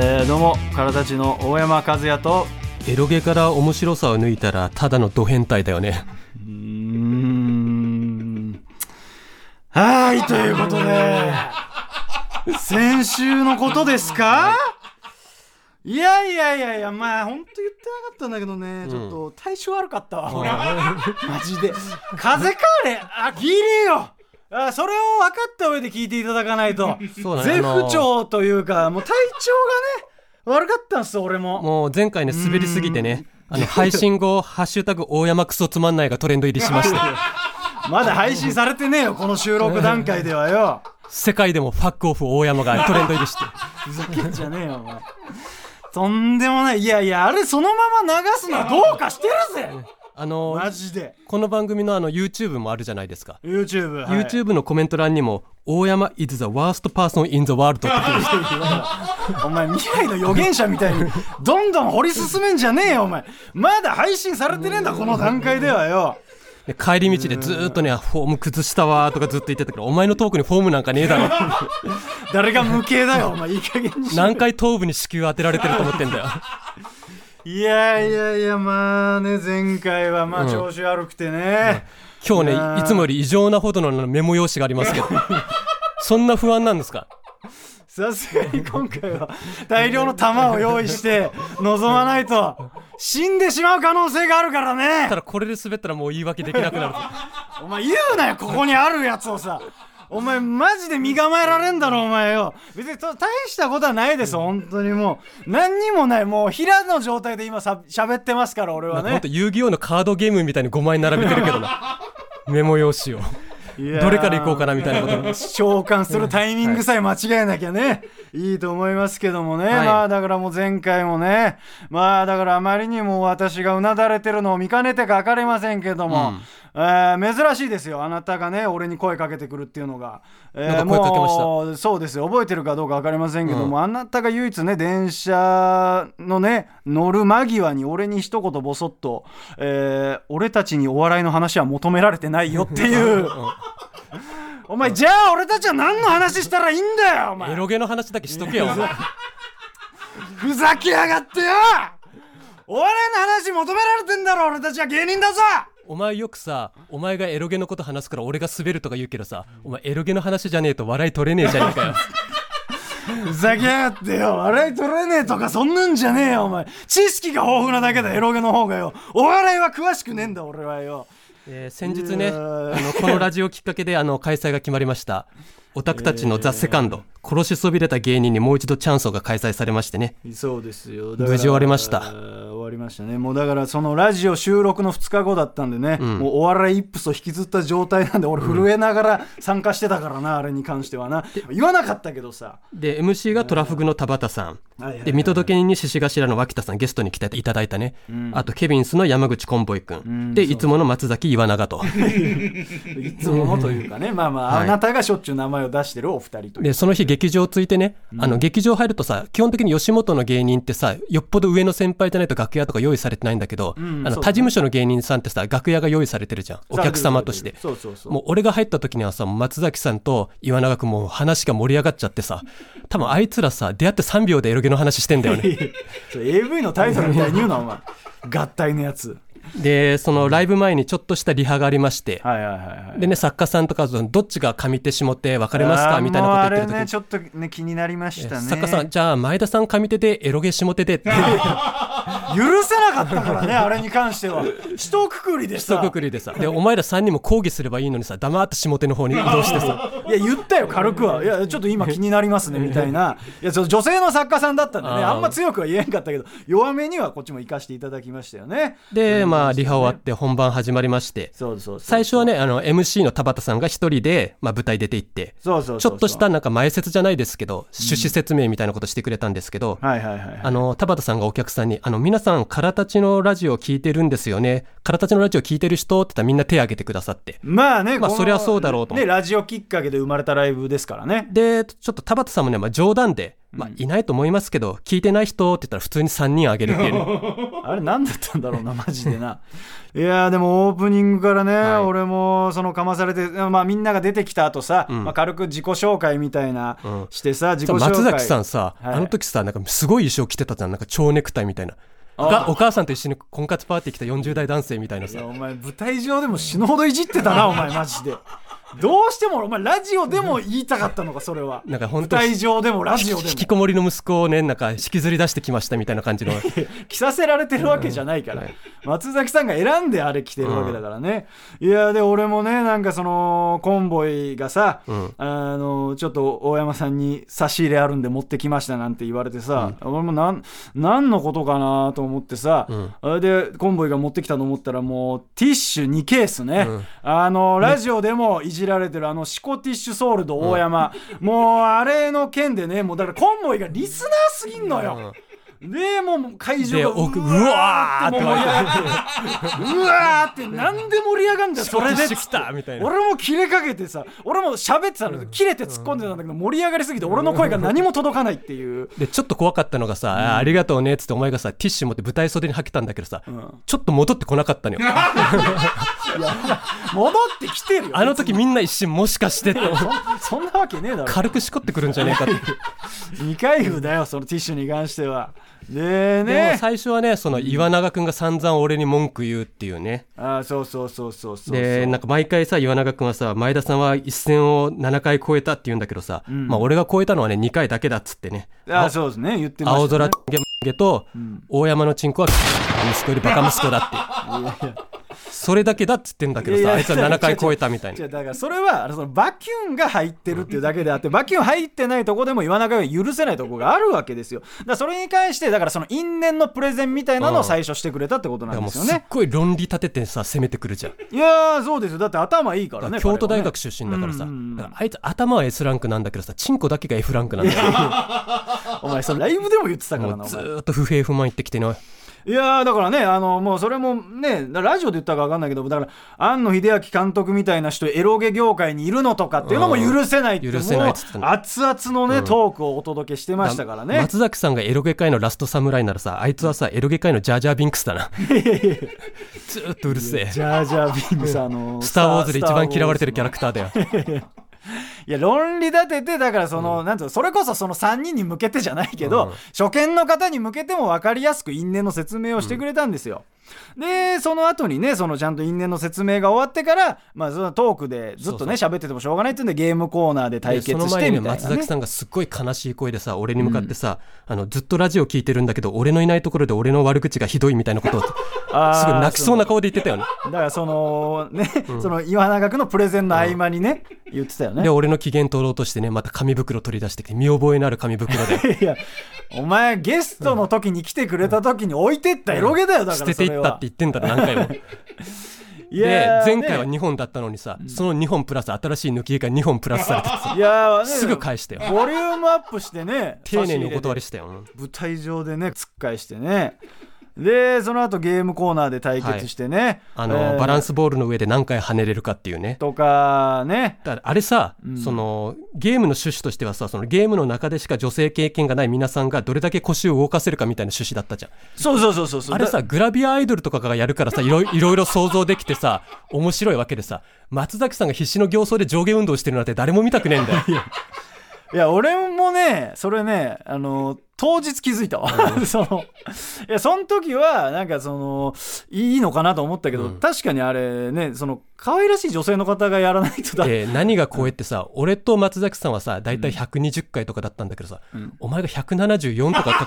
えー、どうも体ちの大山和也と。エロゲから面白さを抜いたらただのド変態だよね。うーん。はいということで。先週のことですか？いやいやいやいやまあ本当言ってなかったんだけどね、ちょっと体調悪かったわ。俺 マジで。風邪かあれ。あ聞いねえよ。あそれを分かった上で聞いていただかないと。そうだね絶不調というかもう体調がね悪かったんすよ俺も。もう前回ね滑りすぎてね。あの配信後「ハッシュタグ大山クソつまんない」がトレンド入りしました まだ配信されてねえよこの収録段階ではよ。世界でもファックオフ大山がトレンド入りして。ふざけんじゃねえよお前とんでもない。いやいやあれそのまま流すのはどうかしてるぜ。あのマジで。この番組のあの YouTube もあるじゃないですか。YouTube、はい。YouTube のコメント欄にも「大山 is the worst person in the world」って お前未来の預言者みたいにどんどん掘り進めんじゃねえよお前。まだ配信されてねえんだこの段階ではよで帰り道でずーっとね「フォーム崩したわ」とかずっと言ってたけどお前のトークにフォームなんかねえだろ。誰が無形だよ お前いい加減に何回頭部に子宮当てられてると思ってんだよ。いやいやいやまあね前回はまあ調子悪くてね、今日ねいつもより異常なほどのメモ用紙がありますけど。そんな不安なんですか？さすがに今回は大量の弾を用意して臨まないと死んでしまう可能性があるからね。ただこれで滑ったらもう言い訳できなくなる お前言うなよここにあるやつをさ。お前マジで身構えられんだろお前よ。別にと大したことはないです本当にもう。何にもない。もう平の状態で今さ喋ってますから俺はね。なんと遊戯王のカードゲームみたいに5枚並べてるけどな。メモ用紙をどれから行こうかなみたいなこと。召喚するタイミングさえ間違えなきゃね、い、いと思いますけどもね、はい。まあだからもう前回もね。まあだからあまりにも私がうなだれてるのを見かねてか分かりませんけども、えー珍しいですよ。あなたがね俺に声かけてくるっていうのが、えなんか声かけました。もうそうですよ。覚えてるかどうか分かりませんけども、あなたが唯一ね電車のね乗る間際に俺に一言ボソッと、えー俺たちにお笑いの話は求められてないよっていう。お前じゃあ俺たちは何の話したらいいんだよお前。エロゲの話だけしとけよ。ふざけやがってよ。お笑いの話求められてんだろ俺たちは芸人だぞお前よくさお前がエロゲのこと話すから俺が滑るとか言うけどさお前エロゲの話じゃねえと笑い取れねえじゃねえかよ。ふざけやがってよ。笑い取れねえとかそんなんじゃねえよお前。知識が豊富なだけだエロゲの方がよ。お笑いは詳しくねえんだ俺はよ。えー先日ねあのこのラジオきっかけであの開催が決まりました。オタクたちのザ・セカンド、殺しそびれた芸人にもう一度チャンスが開催されましてね。そうですよ。無事終わりました。終わりましたね。もうだからそのラジオ収録の2日後だったんでね、もうお笑いイップスを引きずった状態なんで俺震えながら参加してたからな、あれに関してはな。言わなかったけどさ。で MC がトラフグの田畑さんで見届け人に獅子頭の脇田さんゲストに来ていただいたね、あとケビンスの山口コンボイ君、でいつもの松崎岩永と。いつものというかね。まあまあ、はい。あなたがしょっちゅう名前を出してるお二人とでその日劇場ついてね、あの劇場入るとさ基本的に吉本の芸人ってさよっぽど上の先輩じゃないと楽屋とか用意されてないんだけど、あの他事務所の芸人さんってさ楽屋が用意されてるじゃん。お客様として。そうそうそうもう俺が入った時にはさ松崎さんと岩永君もう話が盛り上がっちゃってさ多分あいつらさ出会って3秒でエロゲの話してんだよね。そう AV のタイトルみたいに言うなお前。合体のやつ。でそのライブ前にちょっとしたリハがありまして、はいはいはいはい。でね作家さんとかどっちが上手下手分かれますかみたいなこと言ってる時。にねちょっとね気になりましたね。作家さんじゃあ前田さん上手でエロゲ下手でって。許せなかったからねあれに関しては。一括りでさ。一括りでさ。でお前ら3人も抗議すればいいのにさ黙って下手の方に移動してさ。いや言ったよ軽くは。いやちょっと今気になりますねみたいな。いやその女性の作家さんだったんでね。あんま強くは言えんかったけど弱めにはこっちも行かしていただきましたよね。でまあリハ終わって本番始まりましてそうそう最初はねあの MC の田畑さんが一人で、まあ、舞台出て行ってそうそうちょっとしたなんか前説じゃないですけど趣旨説明みたいなことしてくれたんですけど、はいはいはいはい。あの田畑さんがお客さんに「あの皆さん空たちのラジオ聞いてるんですよね。空たちのラジオ聞いてる人?」って言ったらみんな手挙げてくださって。まあねまあそりゃそうだろうと。ねラジオきっかけで生まれたライブですからね。でちょっと田畑さんもね、まあ、冗談でまあいないと思いますけど聞いてない人って言ったら普通に3人あげるっていうね。あれ何だったんだろうなマジでな。いやーでもオープニングからね、はい。俺もそのかまされて、まあ、みんなが出てきた後さ、ん。まあ、軽く自己紹介みたいな、うん。してさ自己紹介松崎さんさ、はいあの時さなんかすごい衣装着てたじゃん。なんか蝶ネクタイみたいな。お母さんと一緒に婚活パーティー来た40代男性みたいないさやお前舞台上でも死ぬほどいじってたなお前マジでどうしてもお前ラジオでも言いたかったのかそれは。なんか本当舞台上でもラジオでも。引きこもりの息子をねなんか引きずり出してきましたみたいな感じの。着させられてるわけじゃないから、はい松崎さんが選んであれ着てるわけだからね、いやで俺もねなんかそのコンボイがさ、うん。あのちょっと大山さんに差し入れあるんで持ってきましたなんて言われてさ、俺もなん何のことかなと思ってさ、ん。あれでコンボイが持ってきたと思ったらもうティッシュ2ケースね、うん。あのラジオでもいじられてるあのシコティッシュソールド大山、もうあれの件でねもうだからコンボイがリスナーすぎんのよ、でもう会場がうわーって盛り上がってうわーってなんで盛り上がんだよそれで来たみたいな。俺も切れかけてさ俺も喋ってたの切れて突っ込んでたんだけど盛り上がりすぎて俺の声が何も届かないっていう。でちょっと怖かったのがさ、あありがとうねっつってお前がさティッシュ持って舞台袖にはけたんだけどさ、ちょっと戻ってこなかったのよ。戻ってきてるよあの時みんな一瞬もしかしてって。思 うそんなわけねえだろ。軽くしこってくるんじゃねえかって。二回風だよそのティッシュに関してはでね最初はねその岩永君が散々俺に文句言うっていうね。あそうそうそうそうそうでなんか毎回さ岩永君はさ前田さんは一線を7回超えたって言うんだけどさ、まあ俺が超えたのはね2回だけだっつってね。あそうですね言ってました、ね、青空ゲゲと大山のチンコは息子よりバカ息子だってそれだけだっつってんだけどさあいつは7回超えたみたいな。だからそれはそのバキュンが入ってるっていうだけであってバキュン入ってないとこでも岩永が許せないとこがあるわけですよ。だからそれに関してだからその因縁のプレゼンみたいなのを最初してくれたってことなだからもうすっんですよねごい論理立ててさ攻めてくるじゃん。いやーそうですよ。だって頭いいからね京都大学彼出身だからさ、うん。うんうんだからあいつ頭は S ランクなんだけどさチンコだけが F ランクなんだよ。お前それライブでも言ってたからなずっと不平不満言ってきてねいやーだからねあのもうそれもねラジオで言ったか分かんないけどだから庵野秀明監督みたいな人エロゲ業界にいるのとかっていうのも許せないってうん許せない熱々のね、トークをお届けしてましたからね。松崎さんがエロゲ界のラストサムライならさあいつはさエロゲ界のジャージャービンクスだな。ずーっとうるせえ。ジャージャービングスあの スター・ウォーズで一番嫌われてるキャラクターだよ いや論理立ててだからその、なんていうのそれこそその3人に向けてじゃないけど、うん。初見の方に向けても分かりやすく因縁の説明をしてくれたんですよ、でその後にねそのちゃんと因縁の説明が終わってからまあそのトークでずっとね喋っててもしょうがないっていうんでゲームコーナーで対決してみたいな、前にね松ね、崎さんがすっごい悲しい声でさ俺に向かってさ、あのずっとラジオ聞いてるんだけど俺のいないところで俺の悪口がひどいみたいなことを すごい泣きそうな顔で言ってたよね。だからそのね、その岩永君のプレゼンの合間にね、言ってたよね。で俺の機嫌取ろうとしてねまた紙袋取り出してきて見覚えのある紙袋で。いやお前ゲストの時に来てくれた時に置いてったエロゲだよだか捨らったって言ってんだろ何回も。いやでー前回はね。2本だったのにさ、その2本プラス新しい抜き絵が2本プラスされててさ いやーねすぐ返したよ。ボリュームアップしてね丁寧にお断りりしたよ。舞台上でねつっかえしてねでその後ゲームコーナーで対決してね、あの、えーバランスボールの上で何回跳ねれるかっていうね。とかね。だあれさ、そのゲームの趣旨としてはさそのゲームの中でしか女性経験がない皆さんがどれだけ腰を動かせるかみたいな趣旨だったじゃん。そうそうそうそうそう。あれさグラビアアイドルとかがやるからさいろいろ いろいろ想像できてさ面白いわけでさ松崎さんが必死の形相で上下運動してるなんて誰も見たくねえんだよ。いや俺もねそれねあの当日気づいたわ。そのいやその時はなんかそのいいのかなと思ったけど、確かにあれねその可愛らしい女性の方がやらないとだ。で何が怖えってさ俺と松崎さんはさ大体120回とかだったんだけどさ、お前が174とかか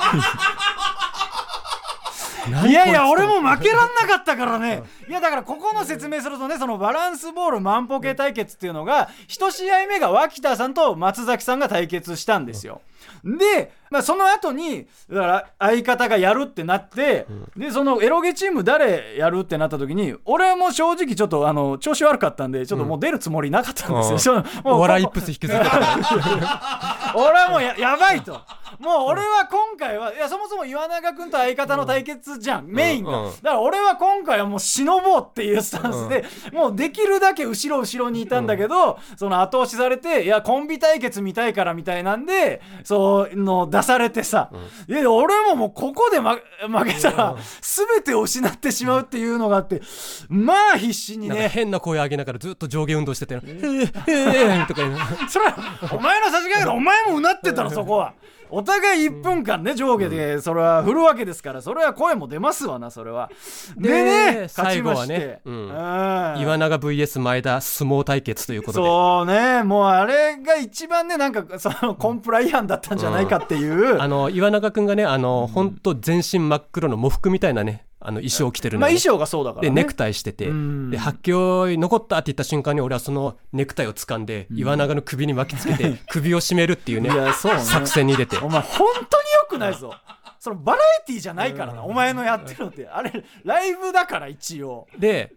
いやいや俺も負けらんなかったからね。いやだからここの説明するとねそのバランスボール万歩計対決っていうのが1試合目が脇田さんと松崎さんが対決したんですよ。で、まあ、その後にだから相方がやるってなって、でそのエロゲチーム誰やるってなった時に俺も正直ちょっとあの調子悪かったんでちょっともう出るつもりなかったんですよ、ちょもうお笑いイップス引きずって 俺はもうややばいともう俺は今回はいやそもそも岩永君と相方の対決じゃん、メインが、うん。だから俺は今回はもう忍ぼうっていうスタンスで、もうできるだけ後ろ後ろにいたんだけど、その後押しされていやコンビ対決見たいからみたいなんでそうの出されてさ、いや俺ももうここで、ま、負けたら全てを失ってしまうっていうのがあってまあ必死にね。変な声上げながらずっと上下運動してて、えー、えー、とか言うのそれはお前の差し掛けでお前もうなってたろそこはお互い1分間ね上下でそれは振るわけですからそれは声も出ますわなそれは。ででね勝ちま最後はねして、うん。うん。岩永 VS 前田相撲対決ということで。そうねもうあれが一番ねなんかそのコンプラ違反だったんじゃないかっていう、あの岩永君がねあの本当全身真っ黒の喪服みたいなねあの衣装を着てるのねまあ衣装がそうだから、ね、でネクタイしてて、うん。で発狂残ったって言った瞬間に俺はそのネクタイを掴んで、岩永の首に巻きつけて 首を絞めるっていうね。作戦に出て。お前本当に良くないぞ。そのバラエティーじゃないからな、お前のやってるのって。あれライブだから一応。で、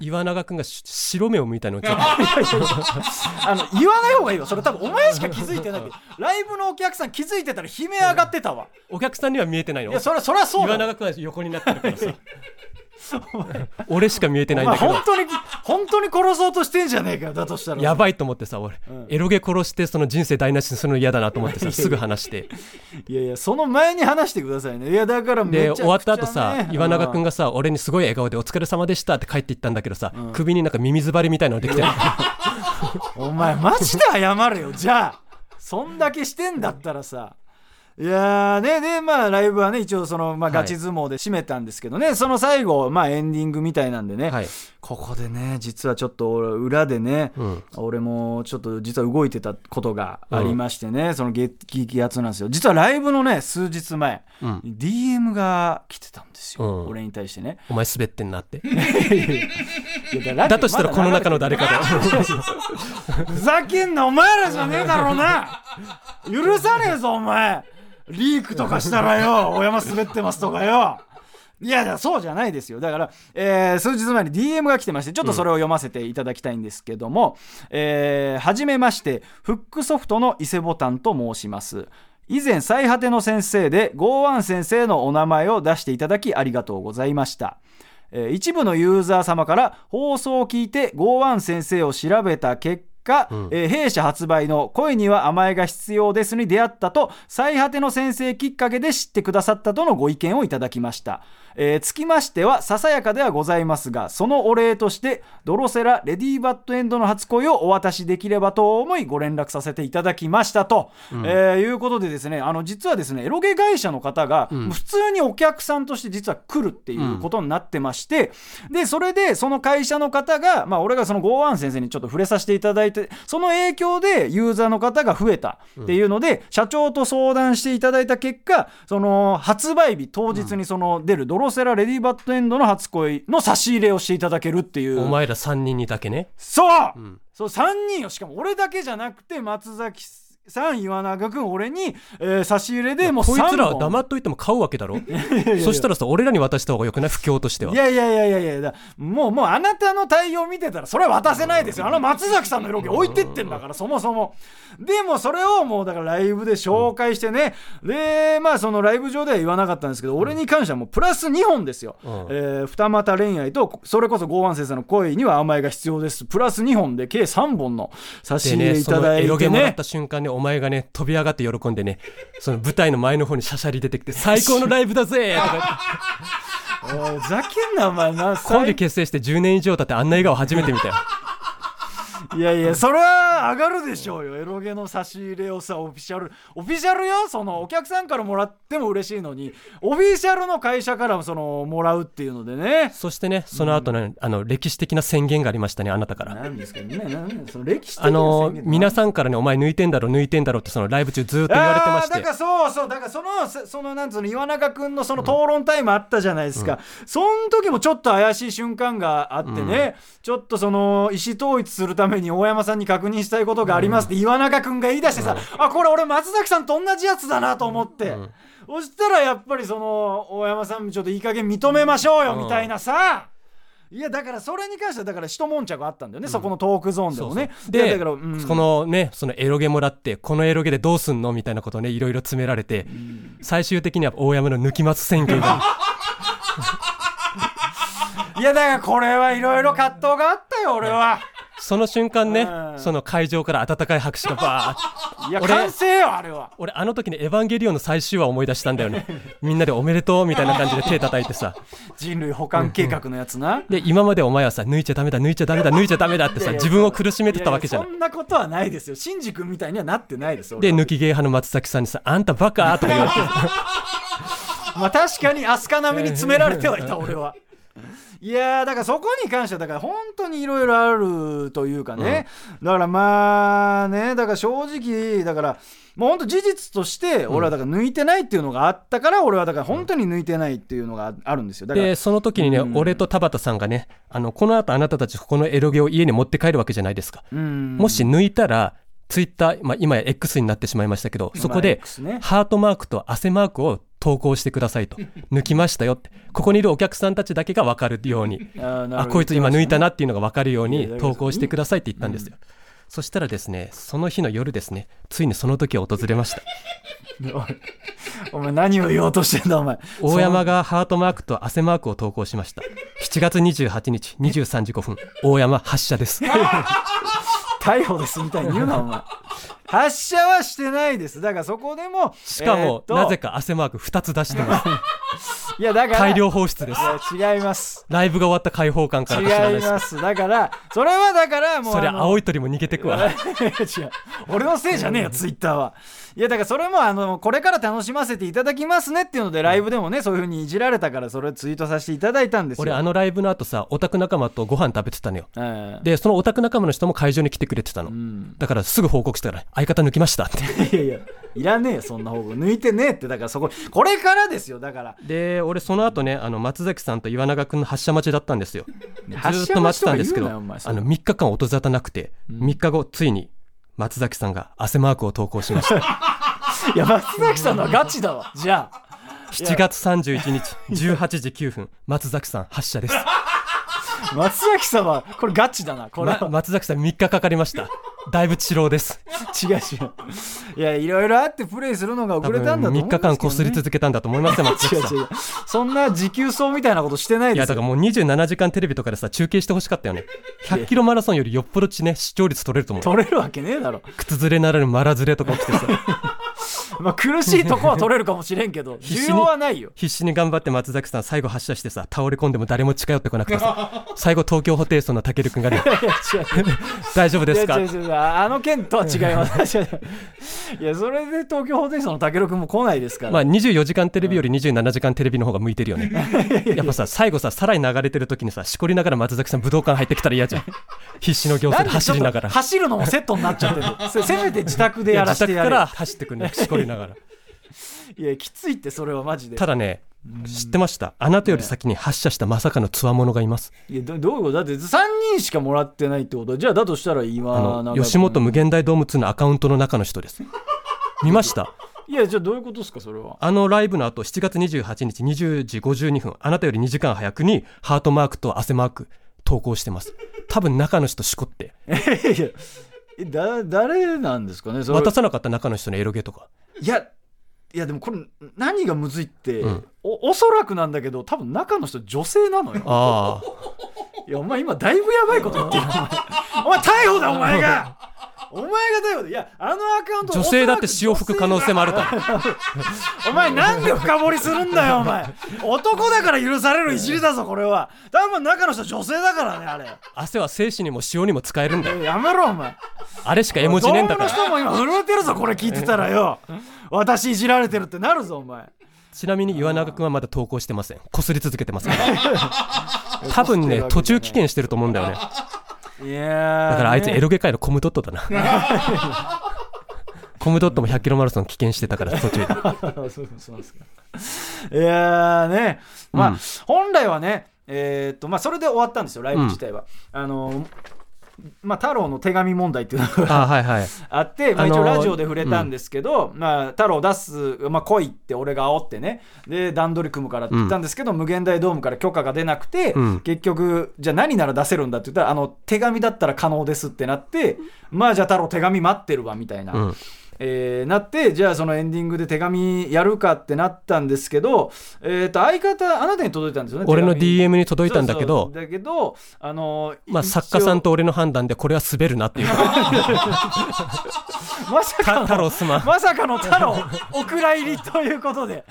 岩永君がし白目を向いたのをちょっとあの言わない方がいいよそれ多分お前しか気づいてないライブのお客さん気づいてたら悲鳴上がってたわ。お客さんには見えてないの。いやそれそれはそうだよ岩永君は横になってるからさ 俺しか見えてないおんだけど。前本当に本当に殺そうとしてんじゃねえかよだとしたら。やばいと思ってさ俺、エロゲ殺してその人生台無しにするの嫌だなと思ってさすぐ話して。いやいやその前に話してくださいね。いやだからめちゃくちゃ、ね、で終わった後さ岩永君ががさ俺にすごい笑顔で「お疲れ様でした」って帰っていったんだけどさ、首になんか耳ずばりみたいなのできて お前マジで謝れよ。じゃあそんだけしてんだったらさいやーねでまあライブはね一応その、まあ、はい。ガチ相撲で締めたんですけどね、その最後、まあ、エンディングみたいなんでね、はい。ここでね実はちょっと俺裏でね、うん。俺もちょっと実は動いてたことがありましてね、その激激アツなんですよ。実はライブのね数日前、うん。DM が来てたんですよ、うん。俺に対してね。お前滑ってんなって。だとしたらこの中の誰かだ ふざけんなお前らじゃねえだろうな。許さねえぞお前リークとかしたらよ 大山滑ってますとかよ。いやそうじゃないですよ。だから、えー数日前に DM が来てましてちょっとそれを読ませていただきたいんですけども、えーはじめましてフックソフトの伊勢ボタンと申します。以前最果ての先生でゴーワン先生のお名前を出していただきありがとうございました。えー一部のユーザー様から放送を聞いてゴーワン先生を調べた結果、えー弊社発売の「恋には甘えが必要です」に出会ったと最果ての先生きっかけで知ってくださったとのご意見をいただきました、えーつきましてはささやかではございますがそのお礼としてドロセラレディーバッドエンドの初恋をお渡しできればと思いご連絡させていただきましたと、えーいうことでですねあの実はですねエロゲ会社の方が普通にお客さんとして実は来るっていうことになってまして、でそれでその会社の方が、まあ、俺がそのゴーワン先生にちょっと触れさせていただいてその影響でユーザーの方が増えたっていうので、社長と相談していただいた結果その発売日当日にその出るドロセラレディバッドエンドの初恋の差し入れをしていただけるっていう。お前ら3人にだけね。そう、ん。そう3人よ。しかも俺だけじゃなくて松崎さん岩永君俺に、えー差し入れでもうこいつらは3本黙っといても 買うわけだろ？そしたらさ俺らに渡した方がよくない？不況としては。いやいやいやいやいや。だもうもうあなたの対応見てたらそれは渡せないですよ。あの松崎さんの色気置いてってんだからそもそも。でもそれをもうだからライブで紹介してね、でまあそのライブ上では言わなかったんですけど、俺に関してはもうプラス2本ですよ、うん。えー二股恋愛とそれこそ剛腕先生の恋には甘えが必要です。プラス2本で計3本の差しで入れいただいてね。エロゲもらった瞬間ねお前がね飛び上がって喜んでねその舞台の前の方にシャシャリ出てきて最高のライブだぜとか言って。おいふざけんなお前な。コンビ結成して10年以上経ってあんな笑顔初めて見たよいやいやそれは上がるでしょうよ。エロゲの差し入れをさオフィシャルオフィシャルよ？そのお客さんからもらっても嬉しいのにオフィシャルの会社からもそのもらうっていうのでね。そしてねその後ね、あの歴史的な宣言がありましたねあなたから。なんですけどね。その歴史的なあの宣言皆さんからねお前抜いてんだろ抜いてんだろってそのライブ中ずっと言われてまして。だからそうそうだからそのそそのなんつうの岩永君のその討論タイムあったじゃないですか、その時もちょっと怪しい瞬間があってね、ちょっとその意思統一するために大山さんに確認したいことがありますって岩永君が言い出してさ、あこれ俺松崎さんと同じやつだなと思って、そしたらやっぱりその大山さんちょっといい加減認めましょうよみたいなさ、いやだからそれに関してはだから一悶着あったんだよね、そこのトークゾーンでもね。でだから、うん。このねそのエロゲもらってこのエロゲでどうすんのみたいなことをねいろいろ詰められて、最終的には大山の抜き松宣言がいやだからこれはいろいろ葛藤があったよ俺はその瞬間ね、うん。その会場から温かい拍手がバーッ。いや俺完成よあれは。俺あの時に「エヴァンゲリオン」の最終話を思い出したんだよね。みんなで「おめでとう」みたいな感じで手叩いてさ。人類保管計画のやつな。で今までお前はさ抜いちゃダメだ抜いちゃダメだ抜いちゃダメだってさ自分を苦しめてたわけじゃない。いやいやそんなことはないですよ。シンジ君みたいにはなってないですよで抜き芸派の松崎さんにさ「あんたバカ!」とか言われて。まあ確かに飛鳥並みに詰められてはいた俺はいやーだからそこに関してはだから本当にいろいろあるというかね、だからまあねだから正直だからもう本当事実として俺はだから抜いてないっていうのがあったから俺はだから本当に抜いてないっていうのがあるんですよ。だからでその時にね、うん。俺と田畑さんがねあのこの後あなたたちこのエロゲを家に持って帰るわけじゃないですか、うん。もし抜いたらツイッター、まあ、今や X になってしまいましたけどそこまあでハートマークと汗マークを投稿してくださいと。抜きましたよって。ここにいるお客さんたちだけが分かるように。あーなるほど。あこいつ今抜いたなっていうのが分かるように投稿してくださいって言ったんですよ、そしたらですねその日の夜ですねついにその時を訪れました。お前何を言おうとしてんだお前。大山がハートマークと汗マークを投稿しました。7月28日23時5分大山発射です逮捕ですみたいに言うなお前。発射はしてないです。だからそこでもしかも、えーなぜか汗マーク2つ出してます。いやだから大量放出です。いや違います。ライブが終わった開放感から違います。だからそれはだからもうそりゃ青い鳥も逃げてくわ。違う。俺のせいじゃねえよツイッターはいやだからそれもあのこれから楽しませていただきますねっていうのでライブでもねそういう風にいじられたからそれをツイートさせていただいたんですよ。俺あのライブの後さオタク仲間とご飯食べてたのよ。ええでそのオタク仲間の人も会場に来てくれてたの、ん。だからすぐ報告したら相方抜きましたって。いやいやいらねえよそんな方向抜いてねえって。だからそここれからですよだから。で俺その後ねあの松崎さんと岩永君の発射待ちだったんですよ。ずっと待ってたんですけどあの3日間音沙汰なくて、3日後ついに松崎さんが汗マークを投稿しました。いや松崎さんのはガチだわ。じゃあ。7月31日18時9分松崎さん発射です、松崎さんはこれガチだな。これ。は、ま、松崎さん3日かかりました。だいぶ治療です。違う違う。いやいろいろあってプレイするのが遅れたんだと思うん3ですけど、ね、日間こすり続けたんだと思いますよ 松崎さん。違う違う。そんな持久走みたいなことしてないですよ。いやだからもう27時間テレビとかでさ中継してほしかったよね。100キロマラソンよりよっぽどちね視聴率取れると思う取れるわけねえだろ。靴ずれならぬマラずれとか起きてさまあ苦しいとこは取れるかもしれんけど需 必死に要はないよ。必死に頑張って松崎さん最後発射してさ倒れ込んでも誰も近寄ってこなくてさ 最後東京ホテイソンのたけるくんがね 大丈夫ですか？いや違う違う。あの件とは違います。いやそれで東京ホテイソンの武尊君も来ないですから、まあ24時間テレビより27時間テレビの方が向いてるよね。やっぱさ最後ささらに流れてる時にさしこりながら松崎さん武道館入ってきたら嫌じゃん。必死の行政で走りながら。走るのもセットになっちゃってる。せせめて自宅でやらせてやれ。自宅から走ってくんねしこりながら。いやきついってそれはマジで。ただね知ってました。あなたより先に発射したまさかのつわものがいます。いやどどういうこと？だって3人しかもらってないってこと？じゃあだとしたら今吉本無限大ドーム2のアカウントの中の人です。見ました？いやじゃあどういうことですかそれは？あのライブの後7月28日20時52分あなたより2時間早くにハートマークと汗マーク投稿してます。多分中の人しこって。いやだ誰なんですかね？それ。渡さなかった中の人のエロゲとかいやいやでもこれ何がむずいって、うん。おおそらくなんだけど多分中の人女性なのよ。あいやお前今だいぶやばいこと言ってるお前お前逮捕だお前がお前がだいやあのアカウント女性だって潮吹く可能性もあるからお前なんで深掘りするんだよお前。男だから許されるいじりだぞこれは。多分中の人女性だからねあれ。汗は精子にも塩にも使えるんだよ。えやめろお前。あれしか絵文字ねえんだから。人も今震えてるぞこれ聞いてたらよ。私いじられてるってなるぞお前。ちなみに岩永君はまだ投稿してません。こすり続けてますから。多分ね途中棄権してると思うんだよねいやだからあいつエロロゲ界のコムドットだな。コムドットも100キロマラソン棄権してたから途中でそうですかいやーね。まあ、うん。本来はねえーっとまあそれで終わったんですよライブ自体は、あのまあ、太郎の手紙問題っていうのがあはいはい。あって、まあ、一応ラジオで触れたんですけど、まあ、太郎出す、まあ、来いって俺が煽ってねで段取り組むからって言ったんですけど、無限大ドームから許可が出なくて、うん。結局じゃあ何なら出せるんだって言ったらあの手紙だったら可能ですってなってまあじゃあ太郎手紙待ってるわみたいな。うんえーなってじゃあそのエンディングで手紙やるかってなったんですけど、えー、と相方あなたに届いたんですよね俺の DM に届いたんだけどだけどあのまあ作家さんと俺の判断でこれは滑るなっていう。まさかたの太郎すまんまさかの太郎お蔵入りということで。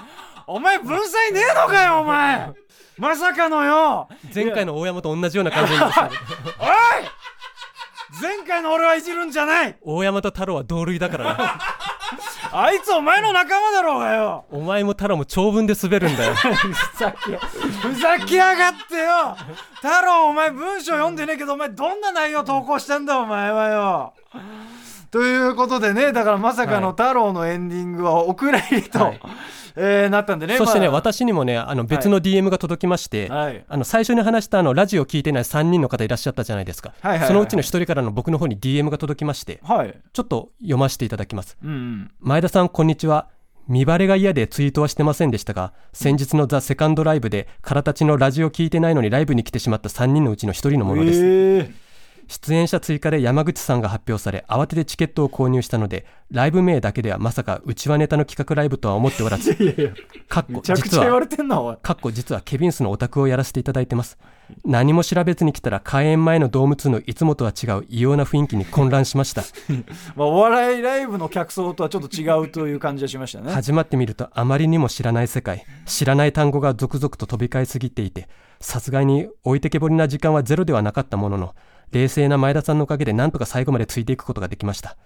お前文才ねえのかよお前。まさかのよ。前回の大山と同じような感じに おい前回の俺はいじるんじゃない。大山と太郎は同類だからな。あいつお前の仲間だろうがよ。お前も太郎も長文で滑るんだよ。ふざけふざけやがってよ。太郎お前文章読んでねえけどお前どんな内容投稿したんだお前はよということでねだからまさかのはい。太郎のエンディングはお蔵入りと、はい。えーなったんでねそしてね、まあ。私にもねあの別の DM が届きまして、はい。あの最初に話したあのラジオ聞いてない3人の方いらっしゃったじゃないですか、はいはいはい。そのうちの1人からの僕の方に DM が届きましてはい。ちょっと読ませていただきます。うんうん。前田さんこんにちは。見バレが嫌でツイートはしてませんでしたが先日のザ・セカンドライブで空たちのラジオ聞いてないのにライブに来てしまった3人のうちの1人のものです、えー出演者追加で山口さんが発表され慌ててチケットを購入したのでライブ名だけではまさかうちはネタの企画ライブとは思っておらずいやいやかっこ実は実はケビンスのオタクをやらせていただいてます。何も調べずに来たら開演前のドーム2のいつもとは違う異様な雰囲気に混乱しました。まあ、お笑いライブの客層とはちょっと違うという感じがしましたね。始まってみるとあまりにも知らない世界知らない単語が続々と飛び交いすぎていてさすがに置いてけぼりな時間はゼロではなかったものの冷静な前田さんのおかげでなんとか最後までついていくことができました。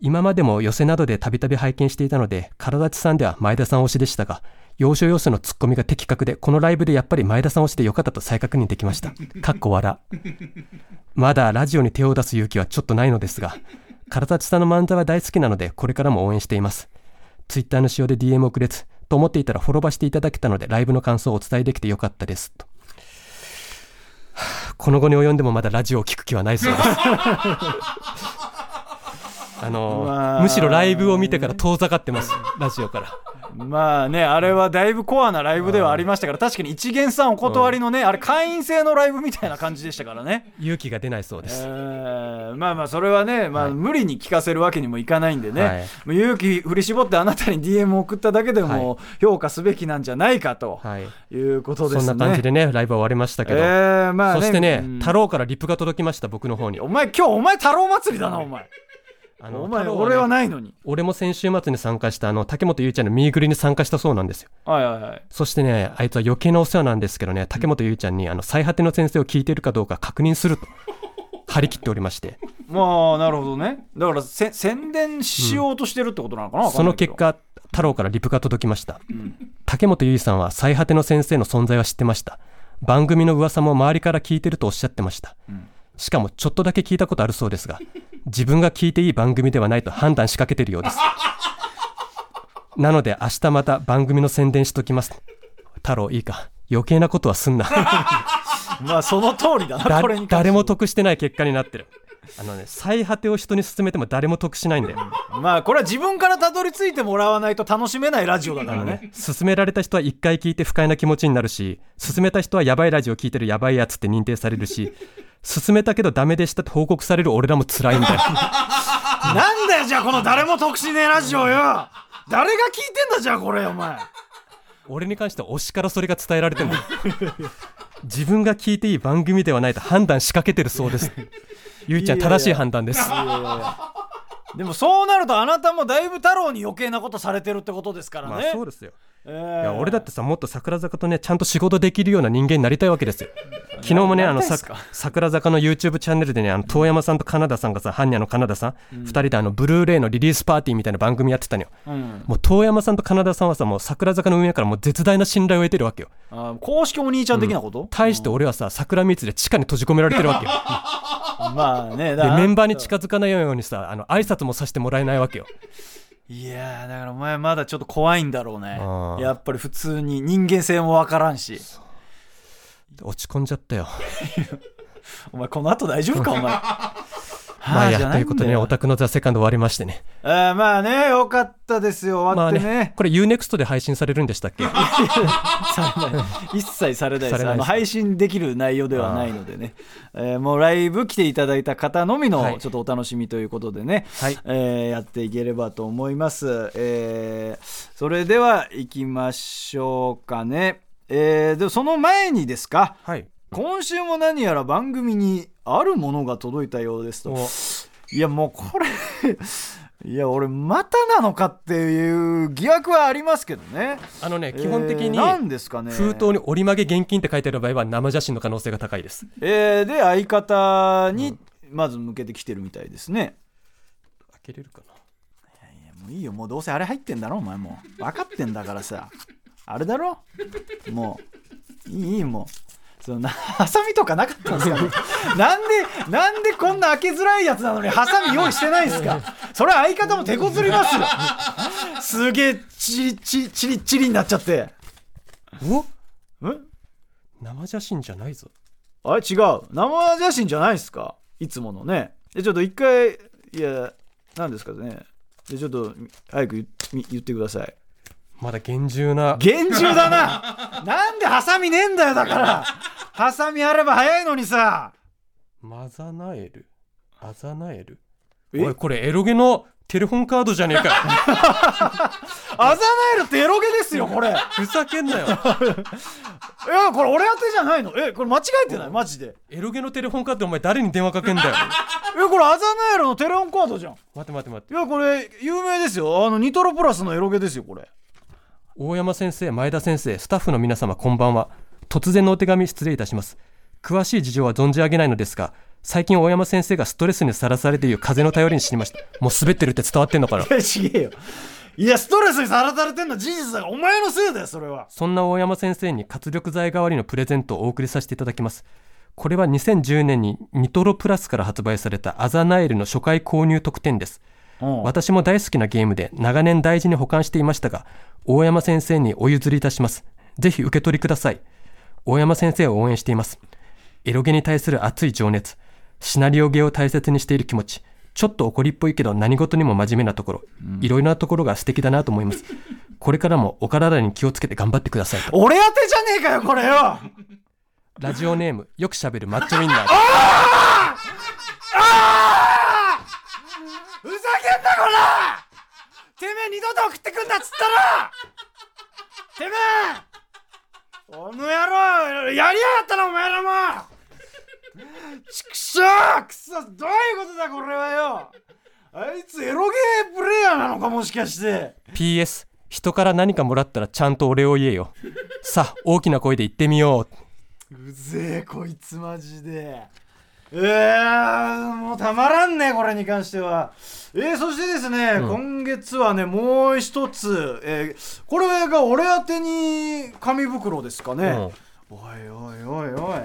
今までも寄せなどでたびたび拝見していたので体立ちさんでは前田さん推しでしたが要所要所のツッコミが的確でこのライブでやっぱり前田さん推しでよかったと再確認できました。かっこ笑。まだラジオに手を出す勇気はちょっとないのですが体立ちさんの漫才は大好きなのでこれからも応援しています。ツイッターの仕様で DM をくれずと思っていたらフォローバしていただけたのでライブの感想をお伝えできてよかったです。とこの後に及んでもまだラジオを聞く気はないそうです。あのまあ。むしろライブを見てから遠ざかってます。ラジオからまあねあれはだいぶコアなライブではありましたから確かに一元さんお断りのね、あれ会員制のライブみたいな感じでしたからね、勇気が出ないそうでえす、ーまあまあそれはね、まあ、無理に聞かせるわけにもいかないんでね、はい。勇気振り絞ってあなたに DM を送っただけでも評価すべきなんじゃないかとはい、いうことですね。そんな感じでねライブは終わりましたけど、えーまあねそしてね、うん。太郎からリプが届きました僕の方に。お前今日お前太郎祭りだなお前あのお前ね俺はないのに。俺も先週末に参加したあの竹本ゆうちゃんのミーグリに参加したそうなんですよ。はいはいはい。そしてねあいつは余計なお世話なんですけどね竹本ゆうちゃんにあの最果ての先生を聞いてるかどうか確認すると 張り切っておりまして。まあなるほどね。だからせ宣伝しようとしてるってことなのかな、わかそんないけど。の結果太郎からリプが届きました。ん。竹本ゆいさんは最果ての先生の存在は知ってました。番組の噂も周りから聞いてるとおっしゃってました、ん。しかもちょっとだけ聞いたことあるそうですが自分が聞いていい番組ではないと判断しかけてるようです。なので明日また番組の宣伝しときます。太郎いいか。余計なことはすんな。まあその通りだなだこれに誰も得してない結果になってるあのね最果てを人に勧めても誰も得しないんだよ。まあこれは自分からたどり着いてもらわないと楽しめないラジオだからね。勧められた人は一回聞いて不快な気持ちになるし勧めた人はやばいラジオ聞いてるやばいやつって認定されるし勧めたけどダメでしたって報告される俺らも辛いんだよ。なんだよじゃあこの誰も得しねえラジオよ。誰が聞いてんだじゃあこれお前。俺に関しては推しからそれが伝えられてるんだよ。自分が聞いていい番組ではないと判断しかけてるそうですゆいちゃん正しい判断です。いやいやいや。でもそうなるとあなたもだいぶ太郎に余計なことされてるってことですからね、まあそうですよえー。いや俺だってさもっと桜坂とねちゃんと仕事できるような人間になりたいわけですよ。昨日もねあのさ桜坂の YouTube チャンネルでねあの遠山さんとカナダさんがさ般若のカナダさん、二人であのブルーレイのリリースパーティーみたいな番組やってたのよ。うん、もう遠山さんとカナダさんはさもう桜坂の運営からもう絶大な信頼を得てるわけよ。あ公式お兄ちゃん的なこと、対して俺はさ桜蜜で地下に閉じ込められてるわけよ。まあねメンバーに近づかないようにさあの挨拶もさせてもらえないわけよいやーだからお前まだちょっと怖いんだろうね。やっぱり普通に人間性もわからんし。落ち込んじゃったよ。お前この後大丈夫かお前 まあやということでねオタクのザ・セカンド終わりましてね。あーまあねよかったですよ。終まあわってね,、ねこれ UNEXT で配信されるんでしたっけ？一切されないです。です。配信できる内容ではないのでね、えーもうライブ来ていただいた方のみはい。のちょっとお楽しみということでね、はい。えーやっていければと思います、えーそれでは行きましょうかね、えーでその前にですか？はい。今週も何やら番組にあるものが届いたようですと。お。いやもうこれ いや俺またなのかっていう疑惑はありますけどね。あのね基本的にえですかね。封筒に折り曲げ現金って書いてある場合は生写真の可能性が高いです。えーで相方にまず向けてきてるみたいですね、開けれるかな？いやもういいよ。もうどうせあれ入ってんだろお前もう。分かってんだからさ。あれだろ？もう。いいいいもうそのな ハサミとかなかったんですか、ね、なんでなんでこんな開けづらいやつなのにハサミ用意してないんですか？それは相方も手こずりますよ。すげえチリチリチリチリになっちゃって。お？ん生写真じゃないぞ。あれ違う。生写真じゃないですか？いつものね。でちょっと一回いや何ですかね？でちょっと早く言ってくださいまだ厳重な。厳重だな。なんでハサミねえんだよだから。ハサミあれば早いのにさ。マザナエルアザナエルえ？おいこれエロゲのテレホンカードじゃねえか。よアザナエルってエロゲですよこれ。いやふざけんなよ。これ俺宛てじゃないの？えこれ間違えてない？マジで。エロゲのテレホンカードお前誰に電話かけんだよ。えこれアザナエルのテレホンカードじゃん。い待って待って待って。やこれ有名ですよ。あのニトロプラスのエロゲですよこれ大山先生前田先生スタッフの皆様こんばんは。突然のお手紙失礼いたします。詳しい事情は存じ上げないのですが最近大山先生がストレスにさらされている風の頼りに知りました。もう滑ってるって伝わってんのかな？いやちげえよ。いやストレスにさらされてんの事実だお前のせいだよそれは。そんな大山先生に活力剤代わりのプレゼントをお送りさせていただきます。これは2010年にニトロプラスから発売されたアザナエルの初回購入特典です。うん私も大好きなゲームで長年大事に保管していましたが大山先生にお譲りいたします。ぜひ受け取りください。大山先生を応援しています。エロゲに対する熱い情熱。シナリオゲを大切にしている気持ち。ちょっと怒りっぽいけど何事にも真面目なところ、いろいろなところが素敵だなと思います。これからもお体に気をつけて頑張ってくださいと。俺宛てじゃねえかよこれよ。ラジオネームよくしゃべるマッチョウィンナーふざけんなこら！てめえ二度と送ってくんなっつったらてめえ！この野郎やりやがったなお前らも！ちくしょうくそどういうことだこれはよ！あいつエロゲープレイヤーなのかもしかして。PS 人から何かもらったらちゃんとお礼を言えよ。さあ大きな声で言ってみよう。うぜえこいつマジでえー、もうたまらんねこれに関しては。えー、そしてですね、今月はねもう一つ、えーこれが俺宛てに紙袋ですかね、おいおいおいおい。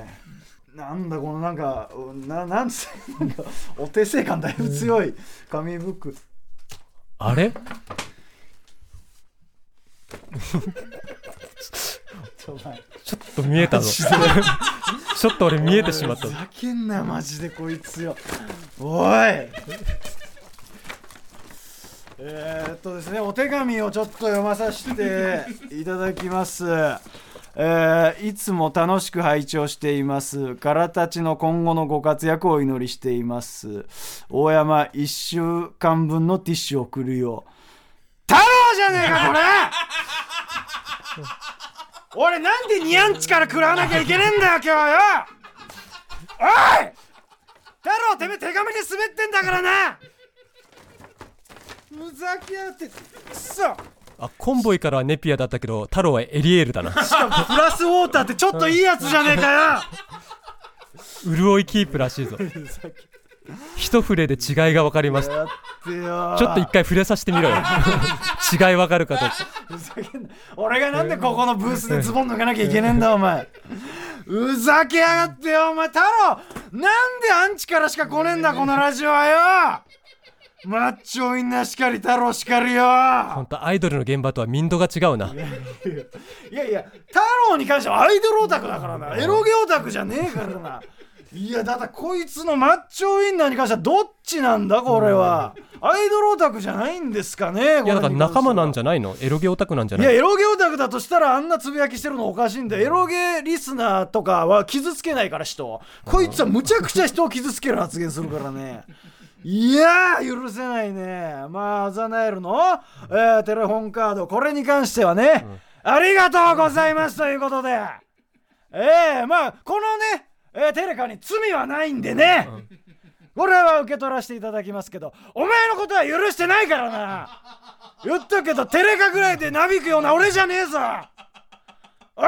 なんだこのなんかななんつなんかお手製感だいぶ強い紙袋。あれ？ちょっと見えたぞ。ちょっと俺見えてしまったふざけんなよマジでこいつよ。おい。えー、っとですねお手紙をちょっと読まさせていただきます。えーいつも楽しく拝聴しています。からたちの今後のご活躍をお祈りしています。大山1週間分のティッシュを送るよ太郎じゃねえかこれ俺なんでニャンチから食らわなきゃいけねえんだよ今日はよ。おい！太郎てめえ手紙で滑ってんだからな。ふざけやがってくそ。あコンボイからはネピアだったけど太郎はエリエールだな。しかもプラスウォーターってちょっといいやつじゃねえかよ。潤いキープらしいぞ一触れで違いが分かりました。ちょっと一回触れさせてみろよ。違い分かるかどうかふざけんな。俺がなんでここのブースでズボン脱がなきゃいけねえんだお前。ふざけやがってよお前太郎。なんでアンチからしか来ねえんだ このラジオはよ。マッチョウインナーしかり太郎しかりよ。ほんとアイドルの現場とは民度が違うな。いやいや太郎に関してはアイドルオタクだからな。エロゲオタクじゃねえからないやだってこいつのマッチョウインナーに関してはどっちなんだこれは、アイドルオタクじゃないんですかねいやだから仲間なんゃじゃないの？エロゲオタクなんじゃないいやエロゲオタクだとしたらあんなつぶやきしてるのおかしいんだよ。エロゲリスナーとかは傷つけないから人を。こいつはむちゃくちゃ人を傷つける発言するからね。いやー許せないね。まあアザナエルの、えーテレホンカード。これに関してはね、ありがとうございますということで。ええまあこのね、えーテレカに罪はないんでね、これは受け取らせていただきますけどお前のことは許してないからな。言っとくけどテレカぐらいでなびくような俺じゃねえぞ。おい。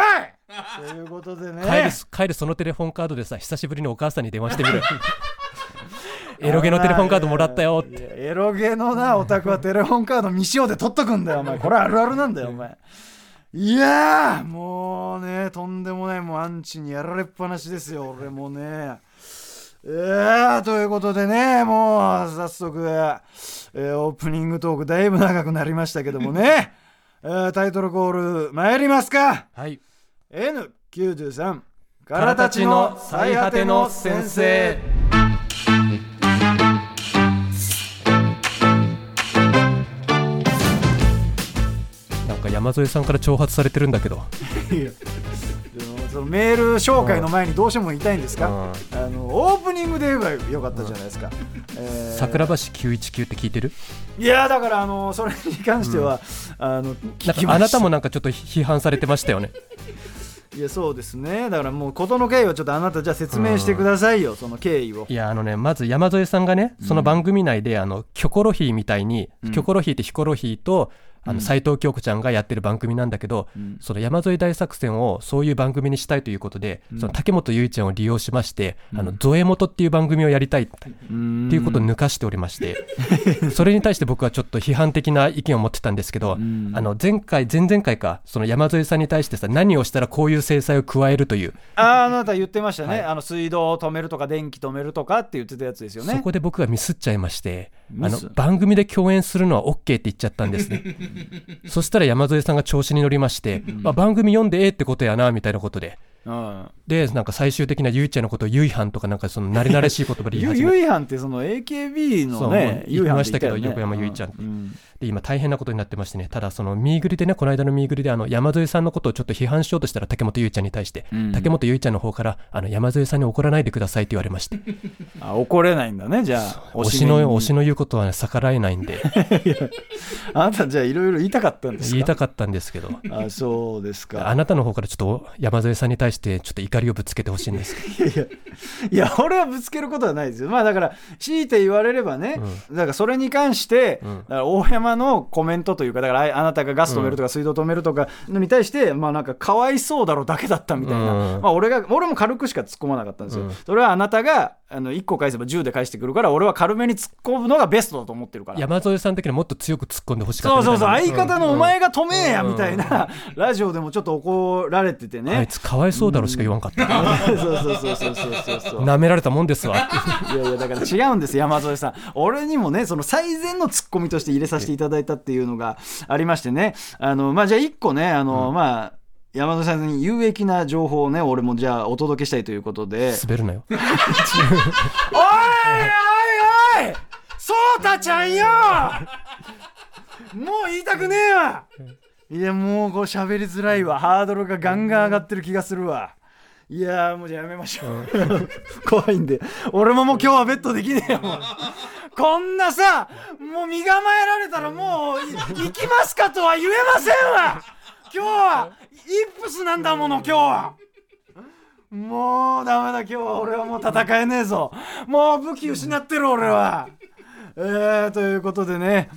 ということでね。帰る帰るそのテレフォンカードでさ久しぶりにお母さんに電話してみる。エロゲのテレフォンカードもらったよ。ってエロゲのなオタクはテレフォンカード未使用で取っとくんだよお前。これあるあるなんだよお前いやーもうねとんでもないもうアンチにやられっぱなしですよ俺もね。えー、ということでねもう早速、えーオープニングトークだいぶ長くなりましたけどもね、えータイトルコール参りますか。はい。N93 からたちの最果ての先生山添さんから挑発されてるんだけど。そのメール紹介の前にどうしても言いたいんですか、うん。あのオープニングで言えばよかったじゃないですか、えー。桜橋919って聞いてる？いやだからあのそれに関しては、あのなん聞きました。かあなたもなんかちょっと批判されてましたよね。いやそうですね。だからもう事の経緯をちょっとあなたじゃあ説明してくださいよ、その経緯を。いやあのねまず山添さんがねその番組内で、あのキョコロヒーみたいに、うん。キョコロヒーってヒコロヒーとあの斉藤京子ちゃんがやってる番組なんだけど、ん。その山添大作戦をそういう番組にしたいということで、その竹本結衣ちゃんを利用しまして、あのゾエモトっていう番組をやりたいってうん。いうことを抜かしておりまして、それに対して僕はちょっと批判的な意見を持ってたんですけど、ん。あの前回前々回かその山添さんに対してさ何をしたらこういう制裁を加えるという、ああなた言ってましたね、はい。あの水道を止めるとか電気止めるとかって言ってたやつですよね。そこで僕がミスっちゃいましてあの番組で共演するのは OK って言っちゃったんですねそしたら山添さんが調子に乗りまして、あ番組読んでええってことやなみたいなことで。うんでなんか最終的なゆいちゃんのことをゆいはんとかなんかその慣れ慣れしい言葉で言いゆ始めてゆいはんってその AKB のね言いましたけど横山ゆいちゃんって。うん。で今大変なことになってましてねただそのミーグリでねこの間のミーグリであの山添さんのことをちょっと批判しようとしたら竹本ゆいちゃんに対して、うん。竹本ゆいちゃんの方からあの山添さんに怒らないでくださいって言われまして。あ怒れないんだねじゃあ。推しの推しの言うことは、ね、逆らえないんで。あなたじゃあいろいろ言いたかったんですか？言いたかったんですけど。あそうですか。あなたの方からちょっと山添さんに対してちょっと怒りをぶつけてほしいんですいやいや いや俺はぶつけることはないですよ。まあだから強いて言われればね、だからそれに関して、うん。だから大山のコメントというかだからああなたがガス止めるとか水道止めるとかのに対して、まあなんかかわいそうだろうだけだったみたいな、うん。まあ俺が俺も軽くしか突っ込まなかったんですよ、うん。それはあなたがあの1個返せば10で返してくるから俺は軽めに突っ込むのがベストだと思ってるから。山添さん的にはもっと強く突っ込んでほしかったそうそうそう相方のお前が止めえやうんみたいな、ラジオでもちょっと怒られててね、あいつかわいそうだろしか言わんかった。そうそうそうそうそうそうそう。なめられたもんですわ。いやいやだから違うんです山添さん。俺にもねその最善のツッコミとして入れさせていただいたっていうのがありましてね。あのまあじゃあ一個ねあの、まあ山添さんに有益な情報をね俺もじゃあお届けしたいということで。滑るなよ。おいおいおいそうたちゃんよ！もう言いたくねえわ！いやもうこう喋りづらいわ。ハードルがガンガン上がってる気がするわ。いやーもうじゃあやめましょう、怖いんで。俺ももう今日はベッドできねえよもう。こんなさもう身構えられたらもうい行きますかとは言えませんわ！今日はイップスなんだもの今日は。もうダメだ今日は俺はもう戦えねえぞ。もう武器失ってる俺は。えー、ということでね。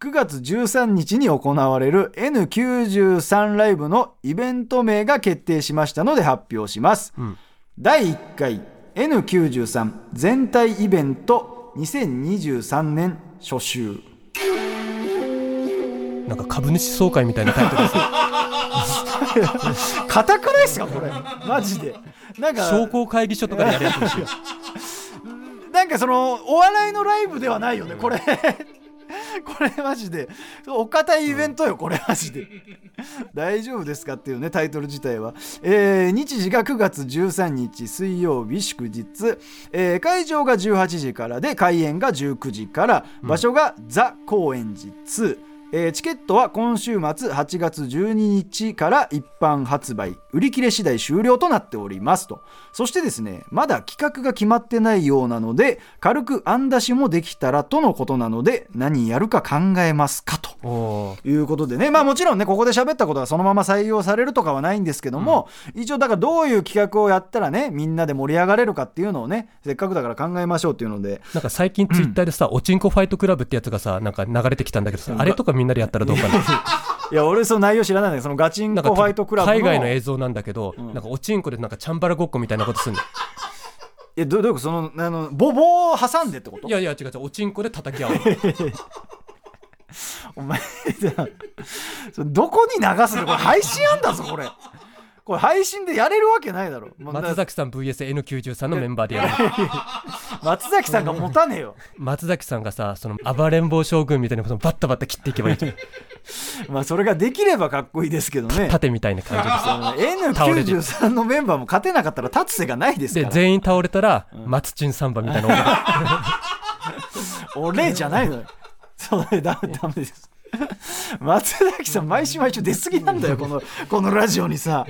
9月13日に行われる N93 ライブのイベント名が決定しましたので発表します、ん。第1回 N93 全体イベント2023年初週。なんか株主総会みたいなタイトルですね 硬くないっすかこれ。マジで。なんか商工会議所とかでやるやつですよ。なんかそのお笑いのライブではないよねこれ。これマジで。お堅いイベントよこれマジで。大丈夫ですかっていうねタイトル自体は、えー日時が9月13日水曜日祝日、えー会場が18時からで開演が19時から。場所がザ・高円寺2えーチケットは今週末8月12日から一般発売。売り切れ次第終了となっておりますと。そしてですねまだ企画が決まってないようなので軽く案出しもできたらとのことなので何やるか考えますかと。いうことでね。まあもちろんねここで喋ったことがそのまま採用されるとかはないんですけども、一応だからどういう企画をやったらねみんなで盛り上がれるかっていうのをねせっかくだから考えましょうっていうので。なんか最近ツイッターでさ、おちんこファイトクラブってやつがさ、なんか流れてきたんだけどさ、あれとかみんなでやったらどうかな。いや俺その内容知らないんだけどそのガチンコファイトクラブの。海外の映像なんだけど、ん。なんかおちんこでなんかチャンバラごっこみたいなことするの。えどどういうこと？そのあのボボを挟んでってこと？いやいや違う違う、おちんこで叩き合う。の。お前それどこに流すの？これ配信あんだぞこれこれ配信でやれるわけないだろ。松崎さん VSN93 のメンバーでやる。松崎さんが持たねえよ。松崎さんがさ、その暴れん坊将軍みたいなことをバッタバッタ切っていけばいいじゃん。まあそれができればかっこいいですけどね。盾みたいな感じでさ。倒れて N93 のメンバーも勝てなかったら立つ瀬がないですかで、ら全員倒れたら、松チンサンバみたいな音が。俺じゃないのよ。それダメです 松崎さん毎週毎週出過ぎなんだよこのこのラジオにさ。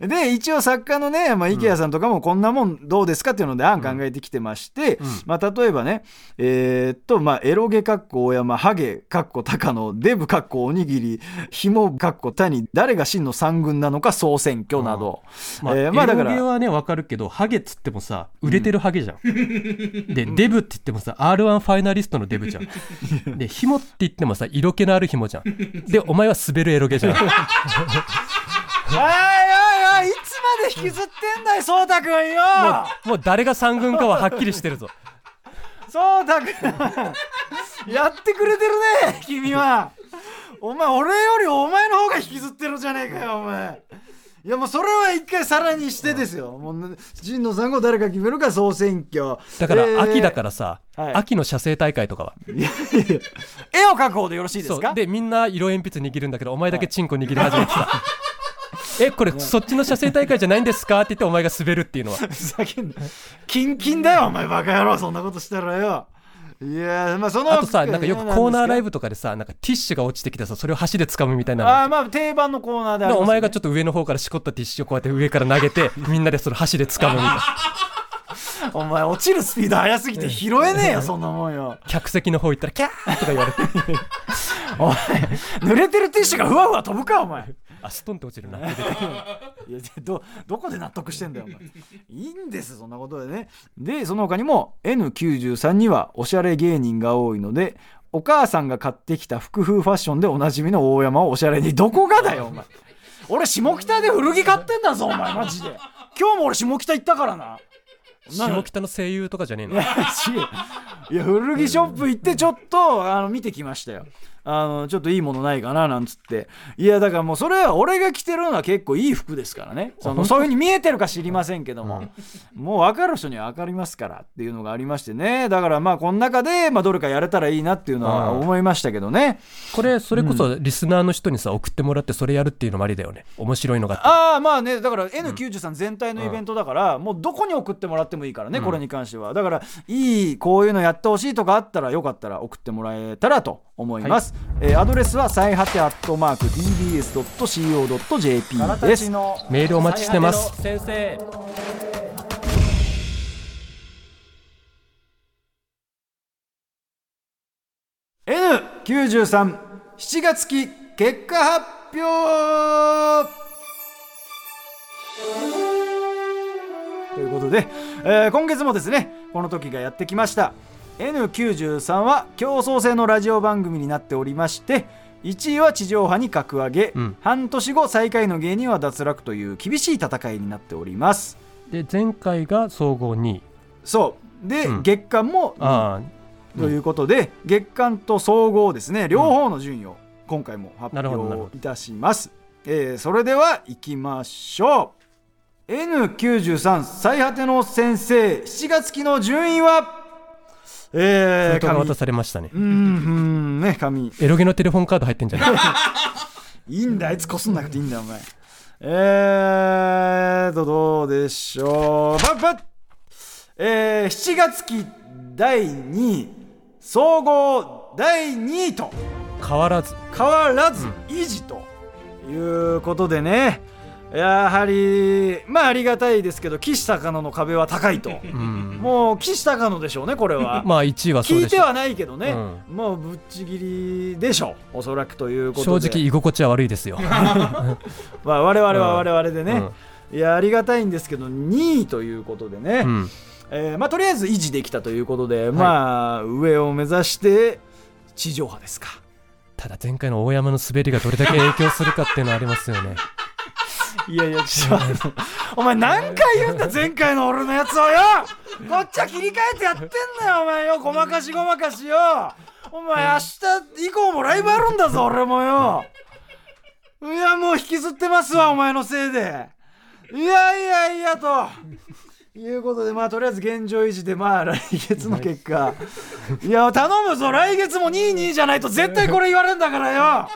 で一応作家のね、まあ、池谷さんとかもこんなもんどうですかっていうので案考えてきてまして、まあ、例えばねえーっとまあエロゲかっこ大山ハゲかっこ高野デブかっこおにぎりひもかっこ谷誰が真の三軍なのか総選挙など、まあ、えーまあだからエロゲはね、わかるけど、ハゲっつってもさ、売れてるハゲじゃん。で、デブって言ってもさ、R1 ファイナリストのデブじゃん。で、ヒモって言ってもさ、色気のあるヒモじゃん。で、お前は滑るエロゲじゃん。おいおいおいいつまで引きずってんだよそうたくんよもう誰が三軍かははっきりしてるぞ。そうたくんやってくれてるね君はお前俺よりお前の方が引きずってるじゃねえかよお前いやもうそれは一回さらにしてですよもう陣野さんが誰か決めるか総選挙だから、えー秋だからさ、はい秋の写生大会とかは。いやいや絵を描く方でよろしいですか？で、みんな色鉛筆握るんだけど、お前だけチンコ握り始めてさ。え、これ、そっちの写生大会じゃないんですか？って言って、お前が滑るっていうのは。ふざけんなキンキンだよお前バカ野郎そんなことしたらよいやまあそのあとさ、なんかよくコーナーライブブとかでさ、なんかティッシュが落ちてきてさ、それを箸で掴むみたいなのああまあ定番のコーナーでね、でお前がちょっと上の方からしこったティッシュをこうやって上から投げて、みんなでそれ箸で掴むみたいな。お前落ちるスピード速すぎて拾えねえよ そんなもんよ。客席の方行ったら、キャーとか言われて、お前濡れてるティッシュがふわふわ飛ぶかお前あ、ストンって落ちるな。いやどどこで納得してんだよお前。いいんですそんなことでね。でその他にも N93 にはおしゃれ芸人が多いのでお母さんが買ってきた服風ファッションでおなじみの大山をおしゃれに。どこがだよお前。俺下北で古着買ってんだぞお前マジで。今日も俺下北行ったからな。下北の声優とかじゃねえの？いや古着ショップ行ってちょっとあの見てきましたよあのちょっといいものないかななんつって。いやだからもうそれは俺が着てるのは結構いい服ですからね。その そういうふうに見えてるか知りませんけども、もう分かる人には分かりますからっていうのがありましてね。だからまあこの中で、まあ、どれかやれたらいいなっていうのはうん思いましたけどね。これ、それこそリスナーの人にさ、送ってもらってそれやるっていうのもありだよね。面白いのがあ。ああまあねだから N93 全体のイベントだから、もうどこに送ってもらってもいいからね、これに関しては。だからいいこういうのやってほしいとかあったらよかったら送ってもらえたらと思います、えーアドレスは最果てアットマーク TBS.CO.JP ですメールお待ちしてます。先生。N937 月期結果発表ということで、えー今月もですねこの時がやってきました N93 は競争性のラジオ番組になっておりまして1位は地上波に格上げ、うん。半年後最下位の芸人は脱落という厳しい戦いになっております。で、前回が総合2位。そう。で、うん。月間もあということで、月間と総合ですね。両方の順位を今回も発表いたします、えーそれでは行きましょう。N93 最果ての先生7月期の順位は？えー、封筒が渡紙されましたね。うんうんね紙エロゲのテレフォンカード入ってんじゃない？いいんだあいつこすんなくていいんだよお前。えーとどうでしょう。ばばえー、7月期第2位。総合第2位と。変わらず。変わらず維持ということでねやはりまあありがたいですけど岸高野の壁は高いと。うん。もう岸高野でしょうねこれは。まあ1位はそうでしょ聞いてはないけどね、うもうぶっちぎりでしょうおそらくということで。正直居心地は悪いですよ、まあ、我々は我々でね、うん。いやありがたいんですけど2位ということでね、うん。えーまあ、とりあえず維持できたということで、まあ上を目指して地上波ですか。ただ前回の大山の滑りがどれだけ影響するかっていうのはありますよねいやいやちょっとお前何回言うんだ前回の俺のやつをよ。こっちは切り替えてやってんだよお前よ。ごまかしごまかしよ。お前明日以降もライブあるんだぞ俺もよ。いやもう引きずってますわお前のせいで。いやいやいやと。いうことでまあとりあえず現状維持でまあ来月の結果。いや頼むぞ来月も2位2位じゃないと絶対これ言われるんだからよ。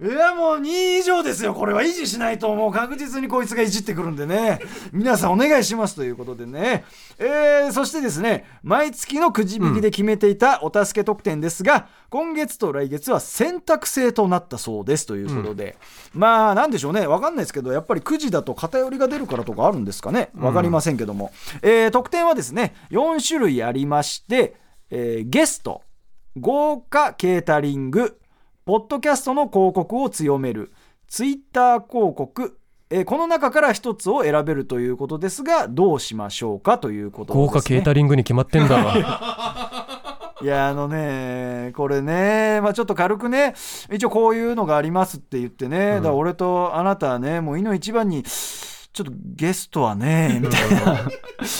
いやもう2位以上ですよこれは。維持しないともう確実にこいつがいじってくるんでね。皆さんお願いしますということでね、えーそしてですね毎月のくじ引きで決めていたお助け特典ですが、今月と来月は選択制となったそうですということで、まあなんでしょうね。わかんないですけどやっぱりくじだと偏りが出るからとかあるんですかね。わかりませんけども、えー特典はですね4種類ありまして、えーゲスト豪華ケータリングポッドキャストの広告を強める。ツイッター広告。えーこの中から一つを選べるということですがどうしましょうかということです、ね、豪華ケータリングに決まってんだ。わ いやあのねこれねまあちょっと軽くね一応こういうのがありますって言ってね、だから俺とあなたはねもういの一番にちょっとゲストはね みたいな。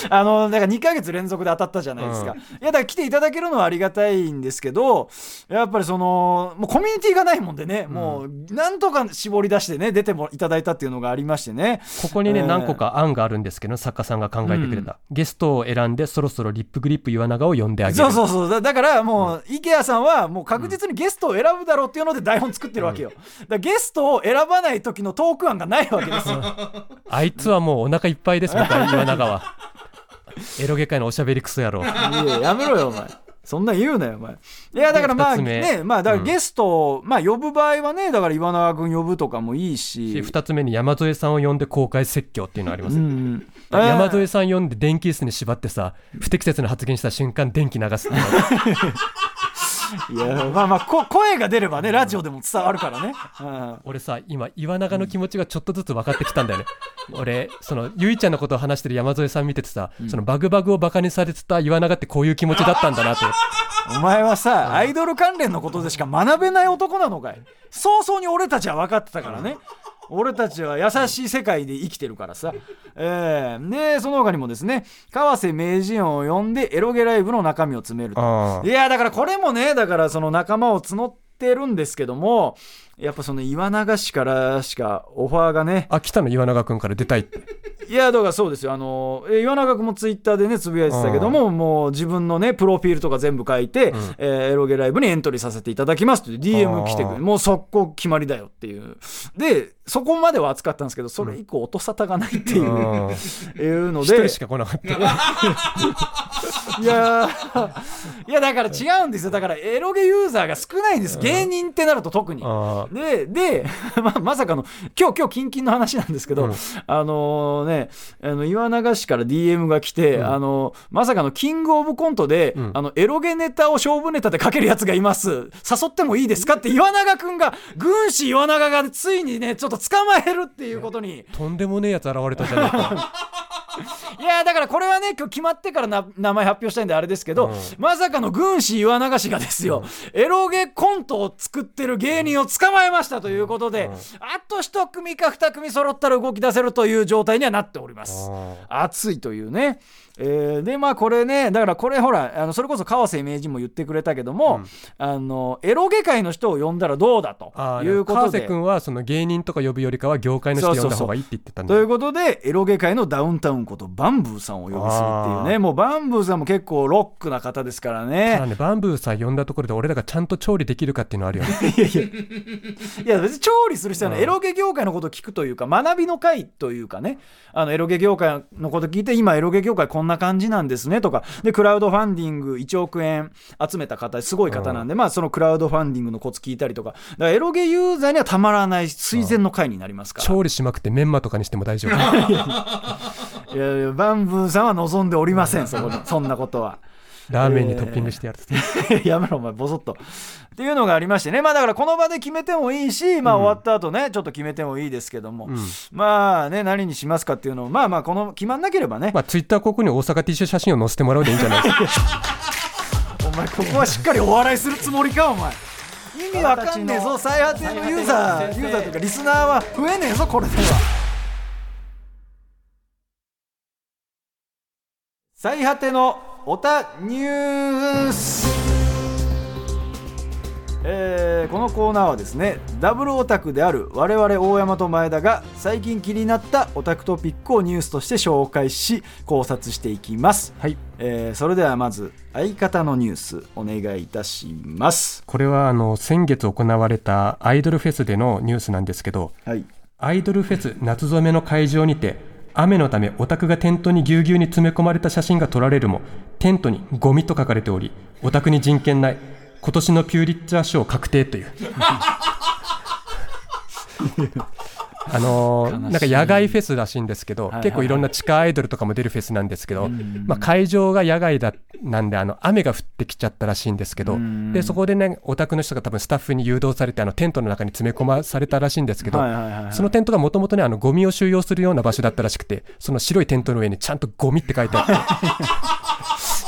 あのだから2ヶ月連続で当たったじゃないですか、うん。いやだから来ていただけるのはありがたいんですけどやっぱりそのもうコミュニティがないもんでね、もうなんとか絞り出してね出てもいただいたっていうのがありましてね。ここにね、えー。何個か案があるんですけど作家さんが考えてくれた、ゲストを選んでそろそろリップグリップ岩永を呼んであげる。そうそうそう。だだからもう、池谷さんはもう確実にゲストを選ぶだろうっていうので台本作ってるわけよ、だゲストを選ばない時のトーク案がないわけですよ。あいつはもうお腹いっぱいですみたい岩永は。エロゲ界のおしゃべりクソ野郎。いややめろよお前。そんなん言うなよお前。いやだからまあねまあだからうん。ゲストを、まあ呼ぶ場合はねだから岩永君呼ぶとかもいいし。2つ目に山添さんを呼んで公開説教っていうのがあります、うん山添さん呼んで電気椅子に縛ってさ不適切な発言した瞬間電気流すっていやまあまあこ声が出ればねラジオでも伝わるからね、うん。俺さ今岩永の気持ちがちょっとずつ分かってきたんだよね、俺そのゆいちゃんのことを話してる山添さん見ててさ、そのバグバグをバカにされてた岩永ってこういう気持ちだったんだなとお前はさ、アイドル関連のことでしか学べない男なのかい。早々に俺たちは分かってたからね。俺たちは優しい世界で生きてるからさ。えー、で、その他にもですね、川瀬名人を呼んでエロゲライブの中身を詰めると。あいや、だからこれもね、だからその仲間を募ってるんですけども、やっぱその岩永氏からしかオファーがね、あ来たの？岩永君から出たいって。いやだからそうですよ。あのえ岩永君もツイッターでねつぶやいてたけどももう自分のねプロフィールとか全部書いて、えーエロゲライブにエントリーさせていただきますって DM 来てくあーれもう速攻決まりだよっていう。でそこまでは扱ったんですけどそれ以降音沙汰がないっていう,、うん。いうの一人でしか来なかった。いやー。いやだから違うんですよ。だからエロゲユーザーが少ないんです。芸人ってなると特に。あで、で、ままさかの、今日、今日、キンキンの話なんですけど、うん。あのね、あの、岩永市から DM が来て、あの、まさかの、キングオブコントで、うん。あの、エロゲネタを勝負ネタでかけるやつがいます。誘ってもいいですかって、岩永くんが、軍師岩永がついにね、ちょっと捕まえるっていうことに、とんでもねえやつ現れたじゃないか。いやだからこれはね今日決まってからな名前発表したいんであれですけど、うん。まさかの軍師岩永氏がですよ、エロゲコントを作ってる芸人を捕まえましたということで、あと一組か二組揃ったら動き出せるという状態にはなっております。あ熱いというね、えーでまあこれねだからこれほらあのそれこそ川瀬名人も言ってくれたけども、あのエロゲ界の人を呼んだらどうだということで。川瀬君はその芸人とか呼ぶよりかは業界の人呼んだ方がいいって言ってたんだということでエロゲ界のダウンタウンことバンブーさんをお呼びするっていうね。もうバンブーさんも結構ロックな方ですからただねねバンブーさん呼んだところで俺らがちゃんと調理できるかっていうのはあるよね。いや別に調理する人はね、エロゲ業界のことを聞くというか学びの会というかね。あのエロゲ業界のこと聞いて今エロゲ業界こんな感じなんですねとか。でクラウドファンディング1億円集めた方すごい方なんで、まあそのクラウドファンディングのコツ聞いたりとか。だからエロゲユーザーにはたまらない垂涎の会になりますから。調理しまくってメンマとかにしても大丈夫。いやいやバンブーさんは望んでおりませんそこにそんなことは。ラーメンにトッピングしてやるって、やめろお前ボソッと。っていうのがありましてね。まあだからこの場で決めてもいいしまあ終わった後ねちょっと決めてもいいですけども、まあね何にしますかっていうのをまあまあこの決まんなければね、まあツイッターここに大阪 T シャツ写真を載せてもらうでいいんじゃないですか。お前ここはしっかりお笑いするつもりかお前。意味わかんねえぞ最果てのユーザーユーザーというかリスナーは増えねえぞこれでは最果てのオタニュース。えーこのコーナーはですねダブルオタクである我々大山と前田が最近気になったオタクトピックをニュースとして紹介し考察していきます、はい。えーそれではまず相方のニュースお願いいたします。これはあの先月行われたアイドルフェスでのニュースなんですけどはい。アイドルフェス夏染めの会場にて雨のためオタクがテントにぎゅうぎゅうに詰め込まれた写真が撮られるもテントにゴミと書かれておりオタクに人権ない今年のピューリッチャー賞確定という。あのーなんか野外フェスらしいんですけど、結構いろんな地下アイドルとかも出るフェスなんですけど、まあ、会場が野外だなんであの雨が降ってきちゃったらしいんですけど、でそこでねオタクの人が多分スタッフに誘導されてあのテントの中に詰め込まされたらしいんですけど、そのテントがもともとねあのゴミを収容するような場所だったらしくてその白いテントの上にちゃんとゴミって書いてあって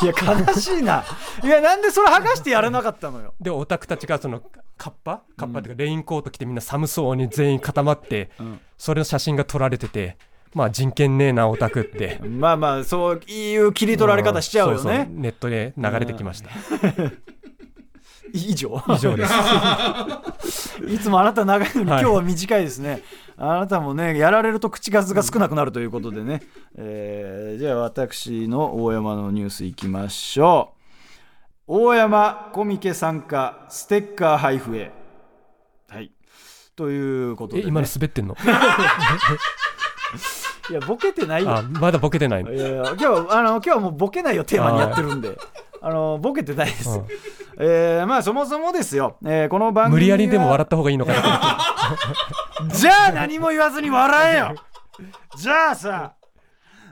いや悲しいな。いやなんでそれ剥がしてやらなかったのよ。でオタクたちがそのカッパ？カッパっていうかレインコート着てみんな寒そうに全員固まって、ん。それの写真が撮られててまあ人権ねえなオタクって。まあまあそういう切り取られ方しちゃうよそそねネットで流れてきました、以上。以上です。いつもあなた長いのに今はい。日は短いですね、あなたもねやられると口数が少なくなるということでね、えーじゃあ私の大山のニュースいきましょう。大山コミケ参加ステッカー配布へ。はい。ということで、ね、え今の滑ってんの？いやボケてないよ。あまだボケてない。のいやいや今日あの今日はもうボケないよテーマにやってるんで。あのボケてないです、うん。えーまあそもそもですよ、えーこの番組無理やりでも笑っった方がいいのかな。じゃあ何も言わずに笑えよ。じゃあさ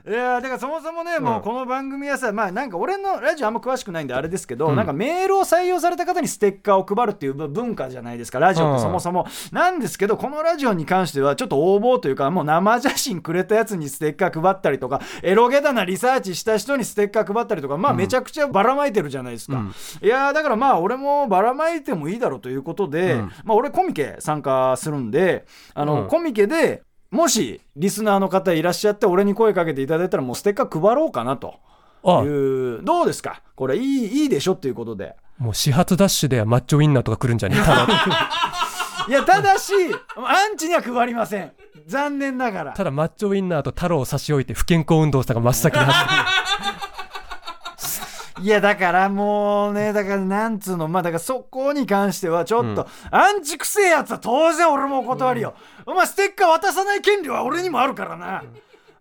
いやだからそもそもね、もうこの番組はさまあなんか俺のラジオあんま詳しくないんであれですけど、うん。なんかメールを採用された方にステッカーを配るっていう文化じゃないですかラジオってそもそも、なんですけどこのラジオに関してはちょっと応募というかもう生写真くれたやつにステッカー配ったりとかエロゲだなリサーチした人にステッカー配ったりとかまあめちゃくちゃばらまいてるじゃないですか、いやーだからまあ俺もばらまいてもいいだろうということで、うん。まあ俺コミケ参加するんであの、うんコミケでもしリスナーの方いらっしゃって俺に声かけていただいたらもうステッカー配ろうかなと。あいうどうですか？これいいいいでしょっていうことで。もう始発ダッシュではマッチョウインナーとか来るんじゃねえただ いやただしアンチには配りません。残念ながら。ただマッチョウインナーと太郎を差し置いて不健康運動さんが真っ先に走っていやだからもうねだからなんつうのまあだからそこに関してはちょっと、アンチくせえやつは当然俺もお断りよ、お前ステッカー渡さない権利は俺にもあるからな、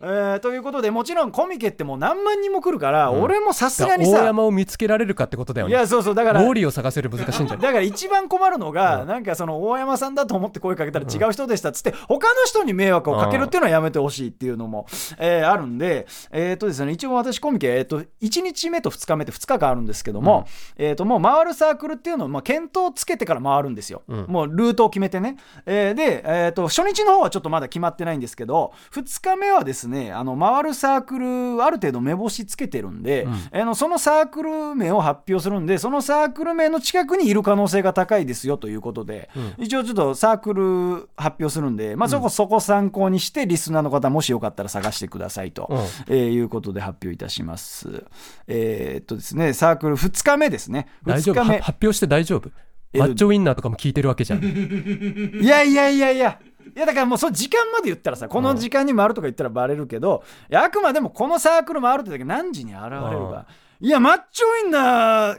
えーということでもちろんコミケってもう何万人も来るから、俺もさすがに大さ山を見つけられるかってことだよね。いやそうそうだからウォーリーを探せる難しいんじゃない？だから一番困るのが、なんかその大山さんだと思って声かけたら違う人でしたっつって、他の人に迷惑をかけるっていうのはやめてほしいっていうのも、えーあるんで、えっ、とですね、一応私コミケ、えっ、と、1日目と2日目って2日間あるんですけども、えっ、と、もう回るサークルっていうのを、まあ、検討つけてから回るんですよ。ん。もうルートを決めてね。えーで、えっ、と、初日の方はちょっとまだ決まってないんですけど、2日目はですね、ねあの回るサークルある程度目星つけてるんで、うん。あのそのサークル名を発表するんでそのサークル名の近くにいる可能性が高いですよということで、うん。一応ちょっとサークル発表するんで、まあ、そこそこ参考にしてリスナーの方もしよかったら探してくださいと、うん。えーいうことで発表いたします。えーっとですねサークル2日目ですね。2大丈夫？は日目。発表して大丈夫？えマッチョウインナーとかも聞いてるわけじゃん。いやいやいやいや。いやだからもうその時間まで言ったらさこの時間に回るとか言ったらバレるけど、いやあくまでもこのサークル回るってだけ何時に現れるか。いやマッチョウインナー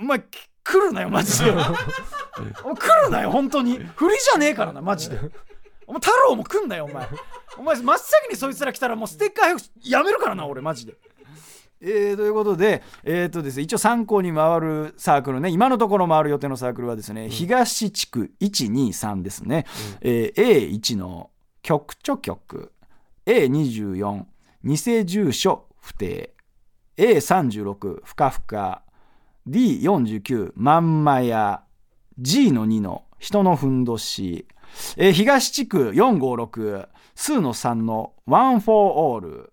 お前き来るなよマジで。来るなよ本当に。振りじゃねえからなマジで。お前太郎も来んなよお前。お前真っ先にそいつら来たらもうステッカーやめるからな俺マジでえーということで、えーとですね、一応参考に回るサークルね、今のところ回る予定のサークルはですね、東地区123ですね、えー A1 の局著局、A24、偽住所不定、A36、ふかふか、D49、まんまや、G の2の人のふんどし、えー東地区456、数の3のワン・フォー・オール、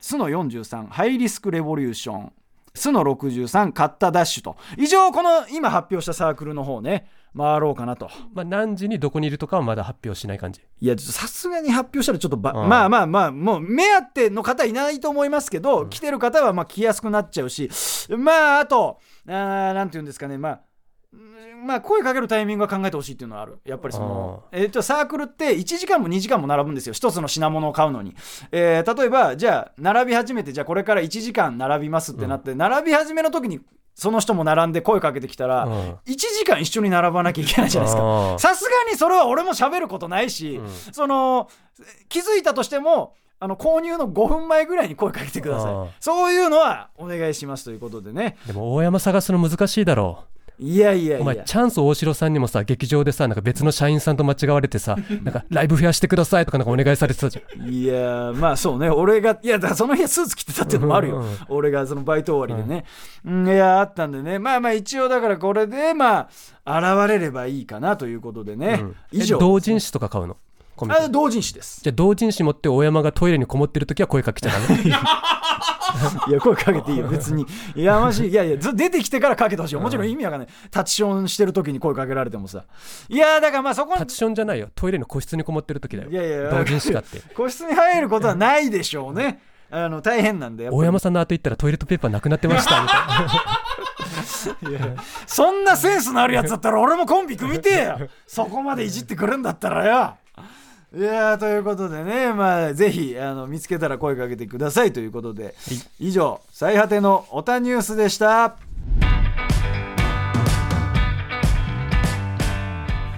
スの43ハイリスクレボリューション。スの63カッタダッシュと。以上この今発表したサークルの方ね。回ろうかなと。まあ何時にどこにいるとかはまだ発表しない感じ。いやさすがに発表したらちょっとば、うん。まあまあまあもう目当ての方いないと思いますけど、来てる方はまあ来やすくなっちゃうし。まああとあーなんて言うんですかね。まあうんまあ声かけるタイミングは考えてほしいっていうのはある。やっぱりその、えっとサークルって1時間も2時間も並ぶんですよ。一つの品物を買うのに、えー例えばじゃあ並び始めてじゃあこれから1時間並びますってなって、並び始めの時にその人も並んで声かけてきたら、うん。1時間一緒に並ばなきゃいけないじゃないですか。さすがにそれは俺も喋ることないし、うん。その気づいたとしてもあの購入の5分前ぐらいに声かけてください。そういうのはお願いしますということでね。でも大山探すの難しいだろいやいやうお前チャンス大城さんにもさ劇場でさなんか別の社員さんと間違われてさ なんかライブフェアしてくださいとかなんかお願いされてたじゃん。いやまあそうね。俺がいやだその日はスーツ着てたっていうのもあるよ、うんうん俺がそのバイト終わりでね、うん、いやあったんでね。まあまあ一応だからこれでまあ現れればいいかなということでね、うん。以上。え同人誌とか買うの？コミケあ同人誌です。じゃあ同人誌持って大山がトイレにこもってる時は声かけちゃダメ。いや声かけていいよ。別に。いやましいいやいやず出てきてからかけてほしいよ。もちろん意味わかんない。タッチションしてる時に声かけられてもさ。いやだからまあそこタッチションじゃないよ。トイレの個室にこもってる時だよ。いやいや同人誌買って。個室に入ることはないでしょうね。あの大変なんで大山さんの後行ったらトイレットペーパーなくなってました。みたいそんなセンスのあるやつだったら俺もコンビ組みてえよ。そこまでいじってくるんだったらよいやーということでねまあぜひあの見つけたら声かけてくださいということで以上最果てのオタニュースでした。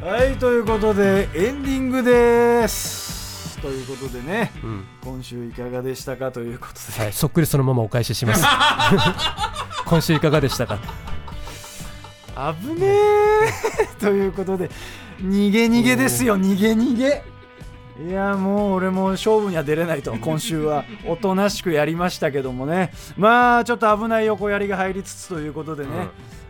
はいということでエンディングです。ということでねな、うん。今週いかがでしたかということで。はい、そっくりそのままお返しします。今週いかがでしたか？危ねえ ということで逃げ逃げですよ逃げ逃げいやもう俺も勝負には出れないと今週はおとなしくやりましたけどもね。まあちょっと危ない横やりが入りつつということでね、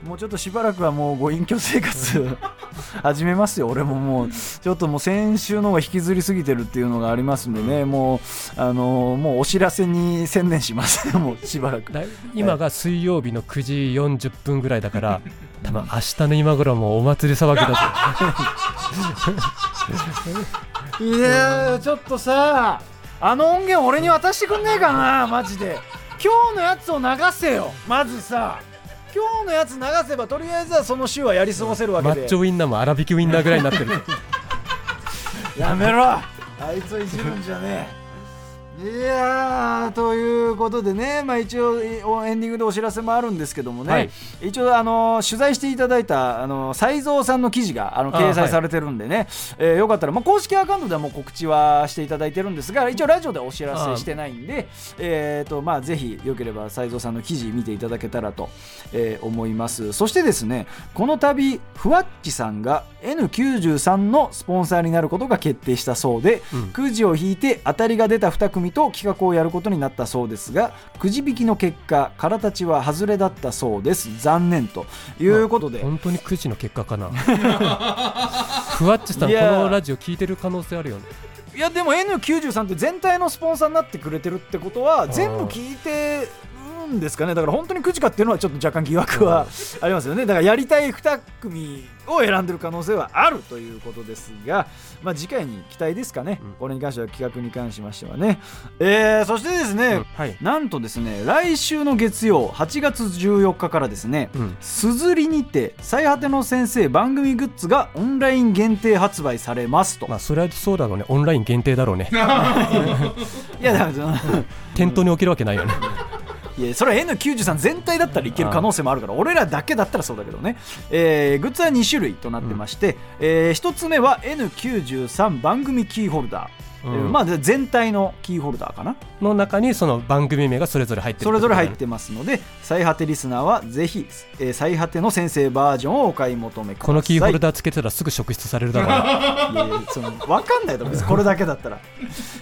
もうちょっとしばらくはもうご隠居生活 始めますよ。俺ももうちょっともう先週の方が引きずりすぎてるっていうのがありますんでね。もうあのもうお知らせに専念します。もうしばらく。だ今が水曜日の9時40分ぐらいだから多分明日の今頃もうお祭り騒ぎだといやーちょっとさあの音源俺に渡してくんねえかなマジで。今日のやつを流せよまずさ今日のやつ流せばとりあえずはその週はやり過ごせるわけで。マッチョウインナーも粗挽きウインナーぐらいになってる。やめろ。あいつをいじるんじゃねえいやーということでね、まあ、一応エンディングでお知らせもあるんですけどもね、はい。一応あの取材していただいたあの斎蔵さんの記事があのあ掲載されてるんでね、えーよかったら、まあ、公式アカウントではもう告知はしていただいてるんですが一応ラジオではお知らせしてないんで、えーとまあ、ぜひよければ斎蔵さんの記事見ていただけたらと、えー思います。そしてですねこの度ふわっちさんが N93 のスポンサーになることが決定したそうで、うん。くじを引いて当たりが出た2組と企画をやることになったそうですがくじ引きの結果空たちは外れだったそうです。残念ということで、本当に9時の結果かな。ふわっちさんこのラジオ聞いてる可能性あるよね。いやでも N93 って全体のスポンサーになってくれてるってことはん全部聞いてるんですかね。だから本当にくじかっていうのはちょっと若干疑惑はありますよね。だからやりたい2組を選んでる可能性はあるということですが、まあ、次回に期待ですかね、うん。これに関しては企画に関しましてはね、えーそしてですね、はい。なんとですね来週の月曜8月14日からですねうん。すずりにて最果ての先生番組グッズがオンライン限定発売されますと、まあそれはそうだろうね。オンライン限定だろうね。いやだからその 店頭に置けるわけないよね いやそれは N93 全体だったらいける可能性もあるから俺らだけだったらそうだけどね、えーグッズは2種類となってまして、え1つ目は N93 番組キーホルダー、うん。えーまあで全体のキーホルダーかな。の中にその番組名がそれぞれ入ってるそれぞれ入っるてますので最果てリスナーはぜひ、えー最果ての先生バージョンをお買い求めください。このキーホルダーつけてたらすぐ職質されるだろうねいやいやその分かんないだろ。別にこれだけだったら、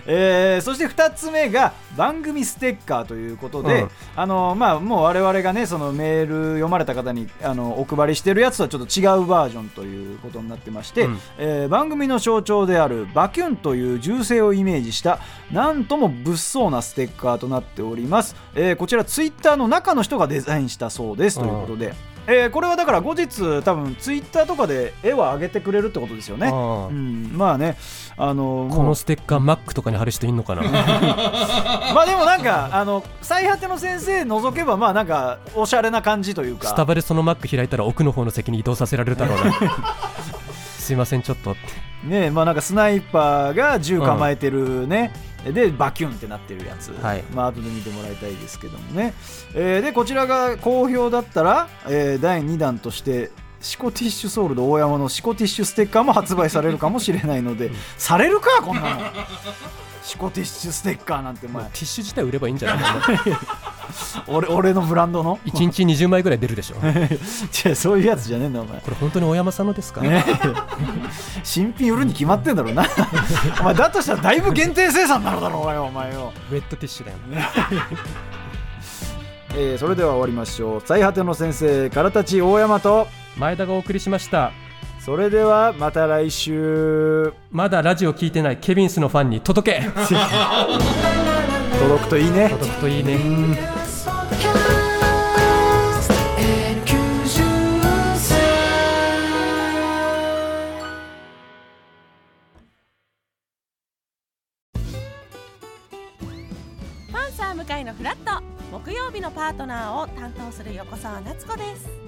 えーそして2つ目が番組ステッカーということで、うん。あのまあ、もう我々がねそのメール読まれた方にあのお配りしてるやつとはちょっと違うバージョンということになってまして、うん。えー番組の象徴であるバキュンという銃声をイメージしたなんとも物騒なステッカーとなっております、えーこちらツイッターの中の人がデザインしたそうです。ということで、えーこれはだから後日多分ツイッターとかで絵を上げてくれるってことですよね、うん、まあね、あのこのステッカー Mac とかに貼る人いんのかな？まあでもなんか、あの最果ての先生除けば、まあなんか、おしゃれな感じというか、スタバでその Mac 開いたら奥の方の席に移動させられるだろうな すいませんちょっとね、まあなんかスナイパーが銃構えてるね、で、バキュンってなってるやつ、はい。まあ後で見てもらいたいですけどもね。えーで、こちらが好評だったら、えー第2弾として、シコティッシュソールド大山のシコティッシュステッカーも発売されるかもしれないので、されるか、こんなの。シコティッシュステッカーなんて、もう前。ティッシュ自体売ればいいんじゃない？俺俺のブランドの？1日20枚ぐらい出るでしょ。こ違うそういうやつじゃねえんだお前。れ本当に大山さんのですか、ね新品売るに決まってんだろうな。お前だとしたらだいぶ限定生産なのだろうがよお前よ、ウェットティッシュだよ。えーそれでは終わりましょう。最果ての先生からたち大山と。前田がお送りしましたそれではまた来週。まだラジオ聞いてないケビンスのファンに届け。届くといいね。届くといいね。パンサー向かいのフラット。木曜日のパートナーを担当する横澤夏子です